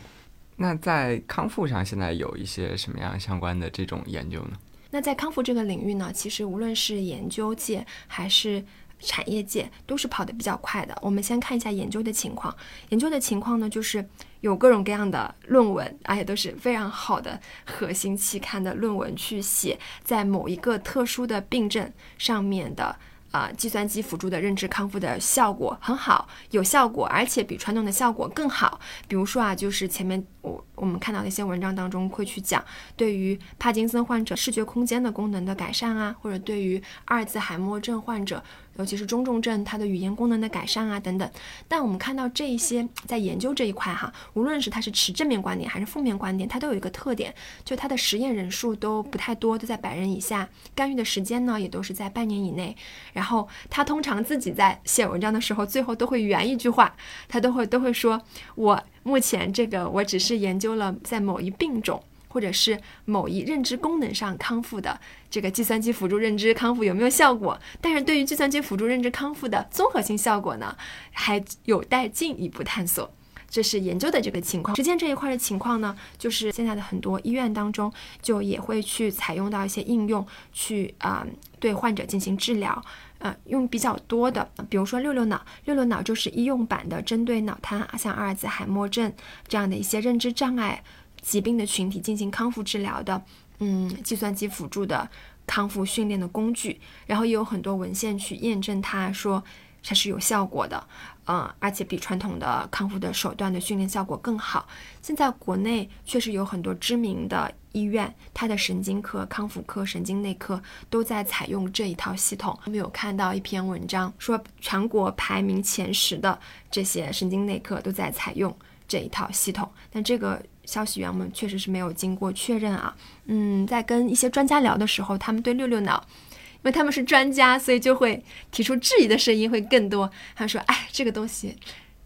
那在康复上，现在有一些什么样相关的这种研究呢？那在康复这个领域呢，其实无论是研究界还是产业界，都是跑得比较快的。我们先看一下研究的情况。研究的情况呢，就是有各种各样的论文，而且都是非常好的核心期刊的论文去写在某一个特殊的病症上面的。啊，计算机辅助的认知康复的效果很好，有效果，而且比传统的效果更好。比如说啊，就是前面我我们看到的一些文章当中会去讲，对于帕金森患者视觉空间的功能的改善啊，或者对于阿尔兹海默症患者。尤其是中重症，它的语言功能的改善啊，等等。但我们看到这一些在研究这一块哈，无论是它是持正面观点还是负面观点，它都有一个特点，就它的实验人数都不太多，都在百人以下，干预的时间呢也都是在半年以内。然后他通常自己在写文章的时候，最后都会圆一句话，他都会都会说，我目前这个我只是研究了在某一病种。或者是某一认知功能上康复的这个计算机辅助认知康复有没有效果？但是对于计算机辅助认知康复的综合性效果呢，还有待进一步探索。这是研究的这个情况。实践这一块的情况呢，就是现在的很多医院当中就也会去采用到一些应用，去啊对患者进行治疗。呃，用比较多的，比如说六六脑，六六脑就是医用版的，针对脑瘫，像阿尔兹海默症这样的一些认知障碍。疾病的群体进行康复治疗的，嗯，计算机辅助的康复训练的工具，然后也有很多文献去验证它，说它是有效果的，嗯，而且比传统的康复的手段的训练效果更好。现在国内确实有很多知名的医院，它的神经科、康复科、神经内科都在采用这一套系统。我们有看到一篇文章说，全国排名前十的这些神经内科都在采用这一套系统，但这个。消息源我们确实是没有经过确认啊，嗯，在跟一些专家聊的时候，他们对六六脑，因为他们是专家，所以就会提出质疑的声音会更多。他说：“哎，这个东西。”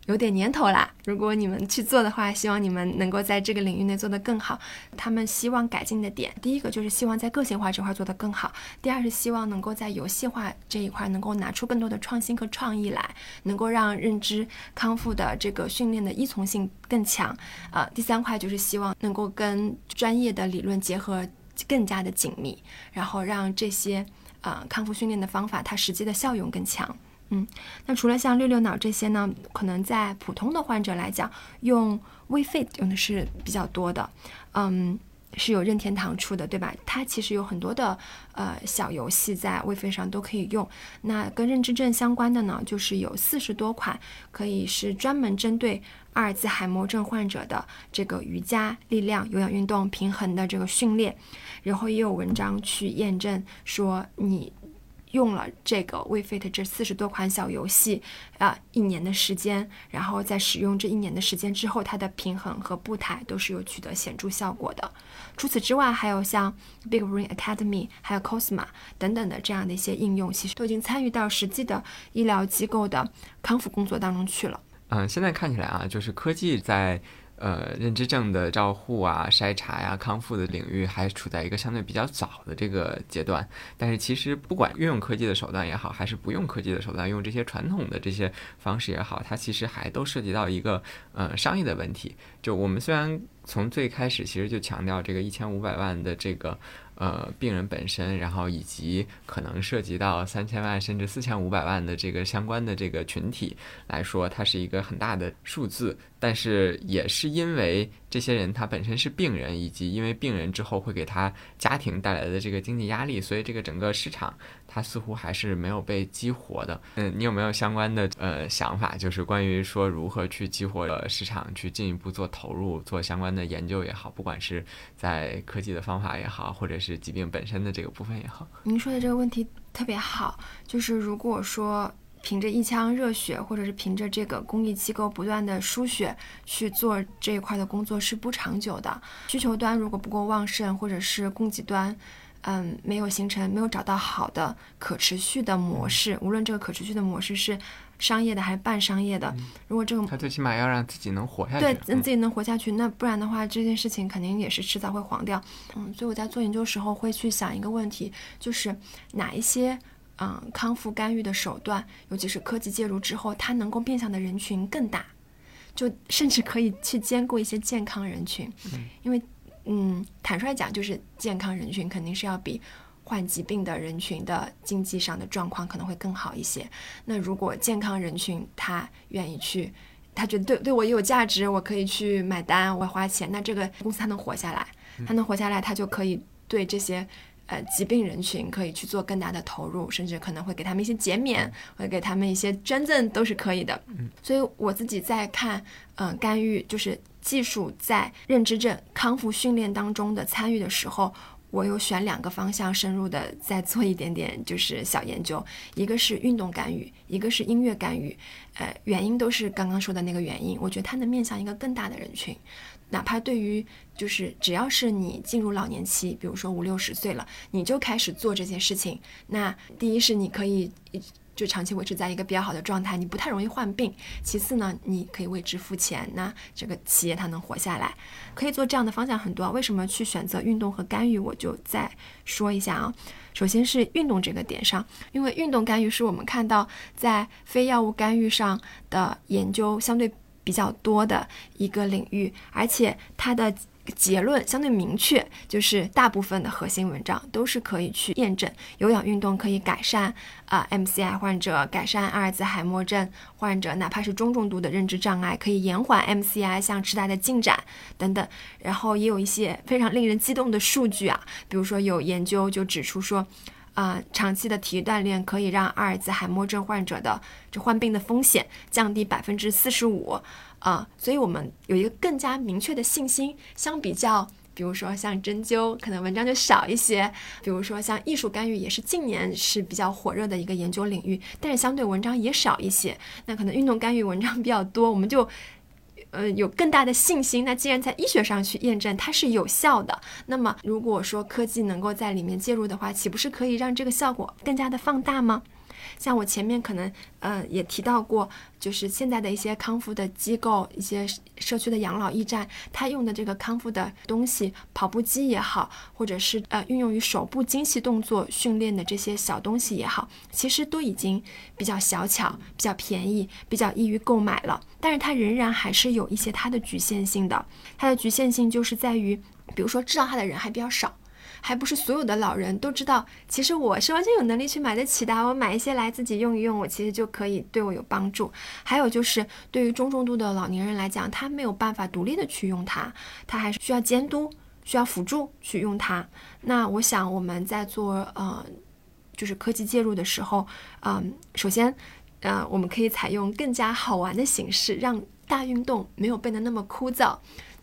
有点年头啦，如果你们去做的话，希望你们能够在这个领域内做得更好。他们希望改进的点，第一个就是希望在个性化这块做得更好；第二是希望能够在游戏化这一块能够拿出更多的创新和创意来，能够让认知康复的这个训练的依从性更强。啊，第三块就是希望能够跟专业的理论结合更加的紧密，然后让这些啊康复训练的方法它实际的效用更强。嗯，那除了像六六脑这些呢，可能在普通的患者来讲，用微费用的是比较多的。嗯，是有任天堂出的，对吧？它其实有很多的呃小游戏在微费上都可以用。那跟认知症相关的呢，就是有四十多款，可以是专门针对阿尔兹海默症患者的这个瑜伽、力量、有氧运动、平衡的这个训练。然后也有文章去验证说你。用了这个 WeFit 这四十多款小游戏啊，一年的时间，然后在使用这一年的时间之后，它的平衡和步态都是有取得显著效果的。除此之外，还有像 Big Brain Academy、还有 Cosma 等等的这样的一些应用，其实都已经参与到实际的医疗机构的康复工作当中去了。嗯，现在看起来啊，就是科技在。呃，认知症的照护啊、筛查呀、康复的领域还处在一个相对比较早的这个阶段。但是，其实不管运用科技的手段也好，还是不用科技的手段，用这些传统的这些方式也好，它其实还都涉及到一个呃商业的问题。就我们虽然从最开始其实就强调这个一千五百万的这个。呃，病人本身，然后以及可能涉及到三千万甚至四千五百万的这个相关的这个群体来说，它是一个很大的数字。但是也是因为这些人他本身是病人，以及因为病人之后会给他家庭带来的这个经济压力，所以这个整个市场它似乎还是没有被激活的。嗯，你有没有相关的呃想法，就是关于说如何去激活呃市场，去进一步做投入，做相关的研究也好，不管是在科技的方法也好，或者是疾病本身的这个部分也好。您说的这个问题特别好，就是如果说。凭着一腔热血，或者是凭着这个公益机构不断的输血去做这一块的工作是不长久的。需求端如果不够旺盛，或者是供给端，嗯，没有形成、没有找到好的可持续的模式，无论这个可持续的模式是商业的还是半商业的，如果这个他最起码要让自己能活下去，对，让自己能活下去，那不然的话，这件事情肯定也是迟早会黄掉。嗯，所以我在做研究时候会去想一个问题，就是哪一些。嗯康复干预的手段，尤其是科技介入之后，它能够面向的人群更大，就 甚至可以去兼顾一些健康人群，因为嗯，坦率讲，就是健康人群肯定是要比患疾病的人群的经济上的状况可能会更好一些。那如果健康人群他愿意去，他觉得对对我有价值，我可以去买单，我花钱，那这个公司他能活下来，他能活下来，他就可以对这些。呃，疾病人群可以去做更大的投入，甚至可能会给他们一些减免，会给他们一些捐赠，都是可以的。嗯，所以我自己在看，嗯，干预就是技术在认知症康复训练当中的参与的时候，我有选两个方向深入的再做一点点就是小研究，一个是运动干预，一个是音乐干预。呃，原因都是刚刚说的那个原因，我觉得它能面向一个更大的人群。哪怕对于就是只要是你进入老年期，比如说五六十岁了，你就开始做这些事情，那第一是你可以就长期维持在一个比较好的状态，你不太容易患病；其次呢，你可以为之付钱，那这个企业它能活下来，可以做这样的方向很多。为什么去选择运动和干预？我就再说一下啊。首先是运动这个点上，因为运动干预是我们看到在非药物干预上的研究相对。比较多的一个领域，而且它的结论相对明确，就是大部分的核心文章都是可以去验证有氧运动可以改善啊 MCI 患者，改善阿尔兹海默症患者，哪怕是中重度的认知障碍，可以延缓 MCI 像痴呆的进展等等。然后也有一些非常令人激动的数据啊，比如说有研究就指出说。啊，长期的体育锻炼可以让阿尔兹海默症患者的这患病的风险降低百分之四十五啊，所以我们有一个更加明确的信心。相比较，比如说像针灸，可能文章就少一些；比如说像艺术干预，也是近年是比较火热的一个研究领域，但是相对文章也少一些。那可能运动干预文章比较多，我们就。呃，有更大的信心。那既然在医学上去验证它是有效的，那么如果说科技能够在里面介入的话，岂不是可以让这个效果更加的放大吗？像我前面可能呃也提到过，就是现在的一些康复的机构、一些社区的养老驿站，它用的这个康复的东西，跑步机也好，或者是呃运用于手部精细动作训练的这些小东西也好，其实都已经比较小巧、比较便宜、比较易于购买了。但是它仍然还是有一些它的局限性的，它的局限性就是在于，比如说知道它的人还比较少。还不是所有的老人都知道，其实我是完全有能力去买得起的。我买一些来自己用一用，我其实就可以对我有帮助。还有就是，对于中重度的老年人来讲，他没有办法独立的去用它，他还是需要监督、需要辅助去用它。那我想我们在做呃，就是科技介入的时候，嗯，首先，呃，我们可以采用更加好玩的形式，让大运动没有变得那么枯燥。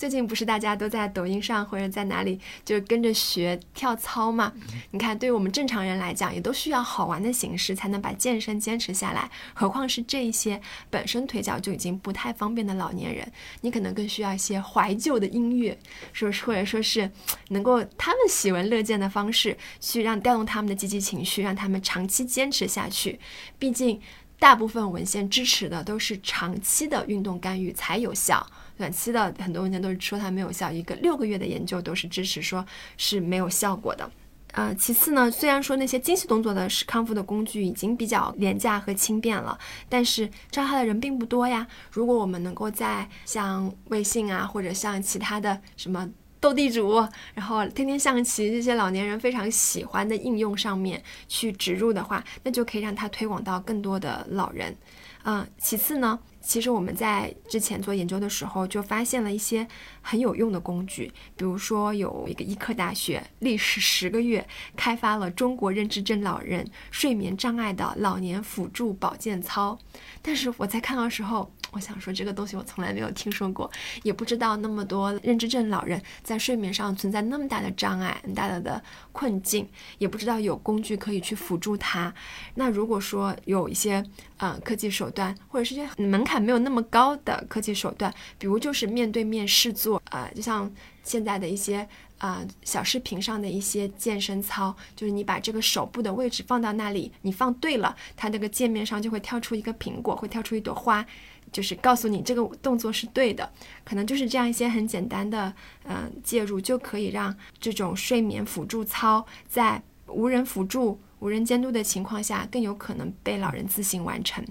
最近不是大家都在抖音上或者在哪里就跟着学跳操嘛？你看，对于我们正常人来讲，也都需要好玩的形式才能把健身坚持下来。何况是这一些本身腿脚就已经不太方便的老年人，你可能更需要一些怀旧的音乐，说或者说是能够他们喜闻乐见的方式，去让调动他们的积极情绪，让他们长期坚持下去。毕竟，大部分文献支持的都是长期的运动干预才有效。短期的很多文件都是说它没有效，一个六个月的研究都是支持说是没有效果的。呃，其次呢，虽然说那些精细动作的是康复的工具已经比较廉价和轻便了，但是知道它的人并不多呀。如果我们能够在像微信啊，或者像其他的什么斗地主，然后天天象棋这些老年人非常喜欢的应用上面去植入的话，那就可以让它推广到更多的老人。嗯，其次呢。其实我们在之前做研究的时候，就发现了一些很有用的工具，比如说有一个医科大学历时十个月开发了中国认知症老人睡眠障碍的老年辅助保健操，但是我在看到时候。我想说，这个东西我从来没有听说过，也不知道那么多认知症老人在睡眠上存在那么大的障碍、很大的困境，也不知道有工具可以去辅助他。那如果说有一些呃科技手段，或者是些门槛没有那么高的科技手段，比如就是面对面试做，呃，就像现在的一些。啊，小视频上的一些健身操，就是你把这个手部的位置放到那里，你放对了，它这个界面上就会跳出一个苹果，会跳出一朵花，就是告诉你这个动作是对的。可能就是这样一些很简单的，嗯，介入就可以让这种睡眠辅助操在无人辅助。无人监督的情况下，更有可能被老人自行完成。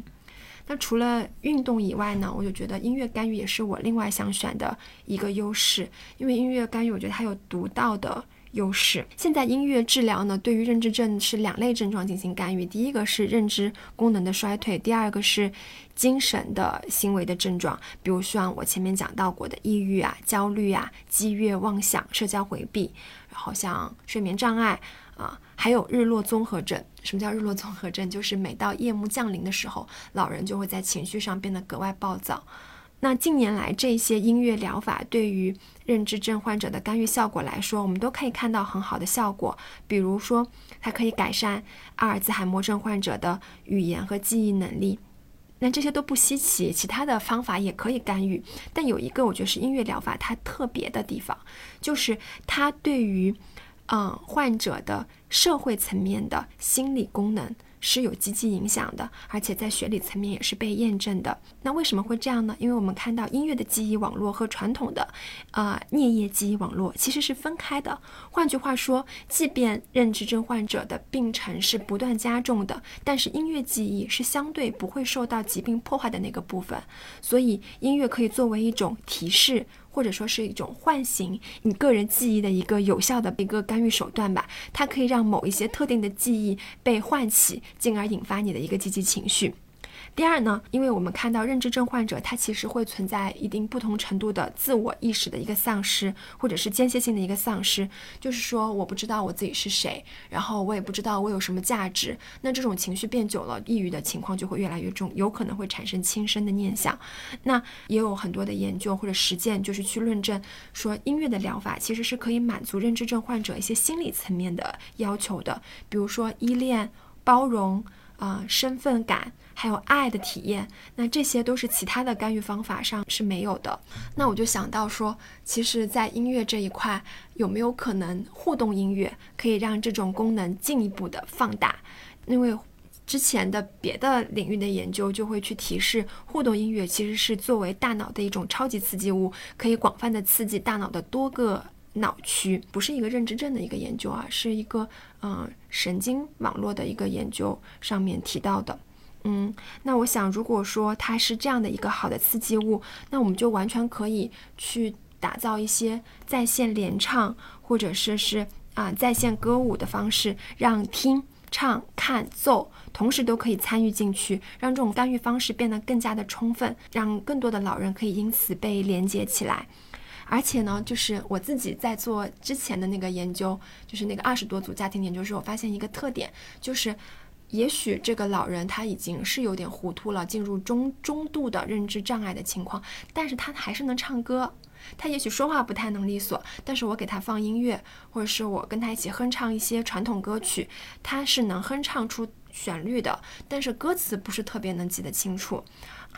那除了运动以外呢，我就觉得音乐干预也是我另外想选的一个优势，因为音乐干预我觉得它有独到的优势。现在音乐治疗呢，对于认知症是两类症状进行干预，第一个是认知功能的衰退，第二个是精神的行为的症状，比如像我前面讲到过的抑郁啊、焦虑啊、激越妄想、社交回避，然后像睡眠障碍。啊，还有日落综合症。什么叫日落综合症？就是每到夜幕降临的时候，老人就会在情绪上变得格外暴躁。那近年来，这些音乐疗法对于认知症患者的干预效果来说，我们都可以看到很好的效果。比如说，它可以改善阿尔兹海默症患者的语言和记忆能力。那这些都不稀奇，其他的方法也可以干预。但有一个，我觉得是音乐疗法它特别的地方，就是它对于。嗯，患者的社会层面的心理功能是有积极影响的，而且在学理层面也是被验证的。那为什么会这样呢？因为我们看到音乐的记忆网络和传统的呃颞叶记忆网络其实是分开的。换句话说，即便认知症患者的病程是不断加重的，但是音乐记忆是相对不会受到疾病破坏的那个部分，所以音乐可以作为一种提示。或者说是一种唤醒你个人记忆的一个有效的一个干预手段吧，它可以让某一些特定的记忆被唤起，进而引发你的一个积极情绪。第二呢，因为我们看到认知症患者，他其实会存在一定不同程度的自我意识的一个丧失，或者是间歇性的一个丧失，就是说我不知道我自己是谁，然后我也不知道我有什么价值。那这种情绪变久了，抑郁的情况就会越来越重，有可能会产生轻生的念想。那也有很多的研究或者实践，就是去论证说，音乐的疗法其实是可以满足认知症患者一些心理层面的要求的，比如说依恋、包容。啊，身份感还有爱的体验，那这些都是其他的干预方法上是没有的。那我就想到说，其实，在音乐这一块，有没有可能互动音乐可以让这种功能进一步的放大？因为之前的别的领域的研究就会去提示，互动音乐其实是作为大脑的一种超级刺激物，可以广泛的刺激大脑的多个。脑区不是一个认知症的一个研究啊，是一个嗯神经网络的一个研究上面提到的。嗯，那我想，如果说它是这样的一个好的刺激物，那我们就完全可以去打造一些在线联唱，或者说是啊在线歌舞的方式，让听、唱、看、奏同时都可以参与进去，让这种干预方式变得更加的充分，让更多的老人可以因此被连接起来。而且呢，就是我自己在做之前的那个研究，就是那个二十多组家庭研究时，我发现一个特点，就是也许这个老人他已经是有点糊涂了，进入中中度的认知障碍的情况，但是他还是能唱歌。他也许说话不太能利索，但是我给他放音乐，或者是我跟他一起哼唱一些传统歌曲，他是能哼唱出旋律的，但是歌词不是特别能记得清楚。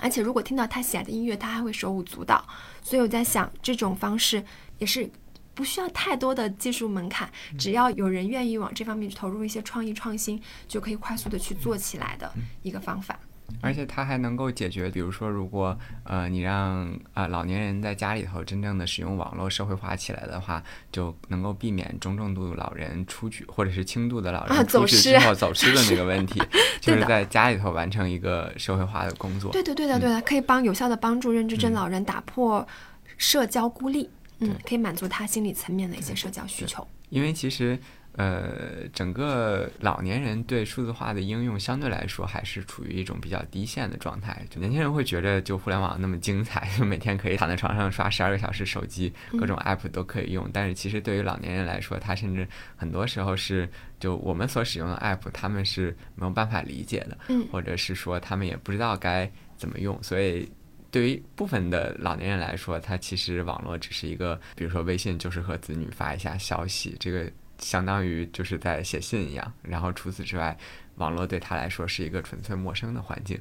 而且，如果听到他喜爱的音乐，他还会手舞足蹈。所以我在想，这种方式也是不需要太多的技术门槛，只要有人愿意往这方面投入一些创意创新，就可以快速的去做起来的一个方法。而且它还能够解决，比如说，如果呃你让啊老年人在家里头真正的使用网络社会化起来的话，就能够避免中重度老人出去或者是轻度的老人出去之后走失的 那个问题，就是在家里头完成一个社会化的工作。对的，对的，对的，可以帮有效的帮助认知症老人打破社交孤立，嗯，可以满足他心理层面的一些社交需求。因为其实。呃，整个老年人对数字化的应用相对来说还是处于一种比较低线的状态。就年轻人会觉得，就互联网那么精彩，就每天可以躺在床上刷十二个小时手机，各种 app 都可以用。但是其实对于老年人来说，他甚至很多时候是就我们所使用的 app，他们是没有办法理解的，或者是说他们也不知道该怎么用。所以对于部分的老年人来说，他其实网络只是一个，比如说微信就是和子女发一下消息，这个。相当于就是在写信一样，然后除此之外，网络对他来说是一个纯粹陌生的环境，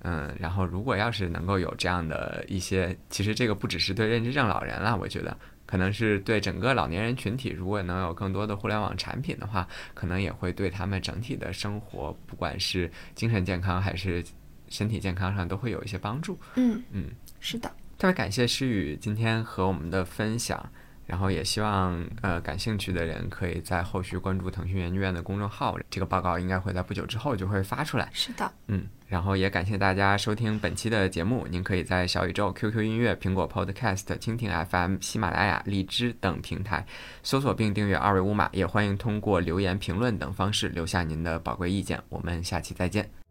嗯，然后如果要是能够有这样的一些，其实这个不只是对认知症老人了，我觉得可能是对整个老年人群体，如果能有更多的互联网产品的话，可能也会对他们整体的生活，不管是精神健康还是身体健康上，都会有一些帮助。嗯嗯，是的，特别感谢诗雨今天和我们的分享。然后也希望呃感兴趣的人可以在后续关注腾讯研究院的公众号，这个报告应该会在不久之后就会发出来。是的，嗯，然后也感谢大家收听本期的节目。您可以在小宇宙、QQ 音乐、苹果 Podcast、蜻蜓 FM、喜马拉雅、荔枝等平台搜索并订阅二维码，也欢迎通过留言、评论等方式留下您的宝贵意见。我们下期再见。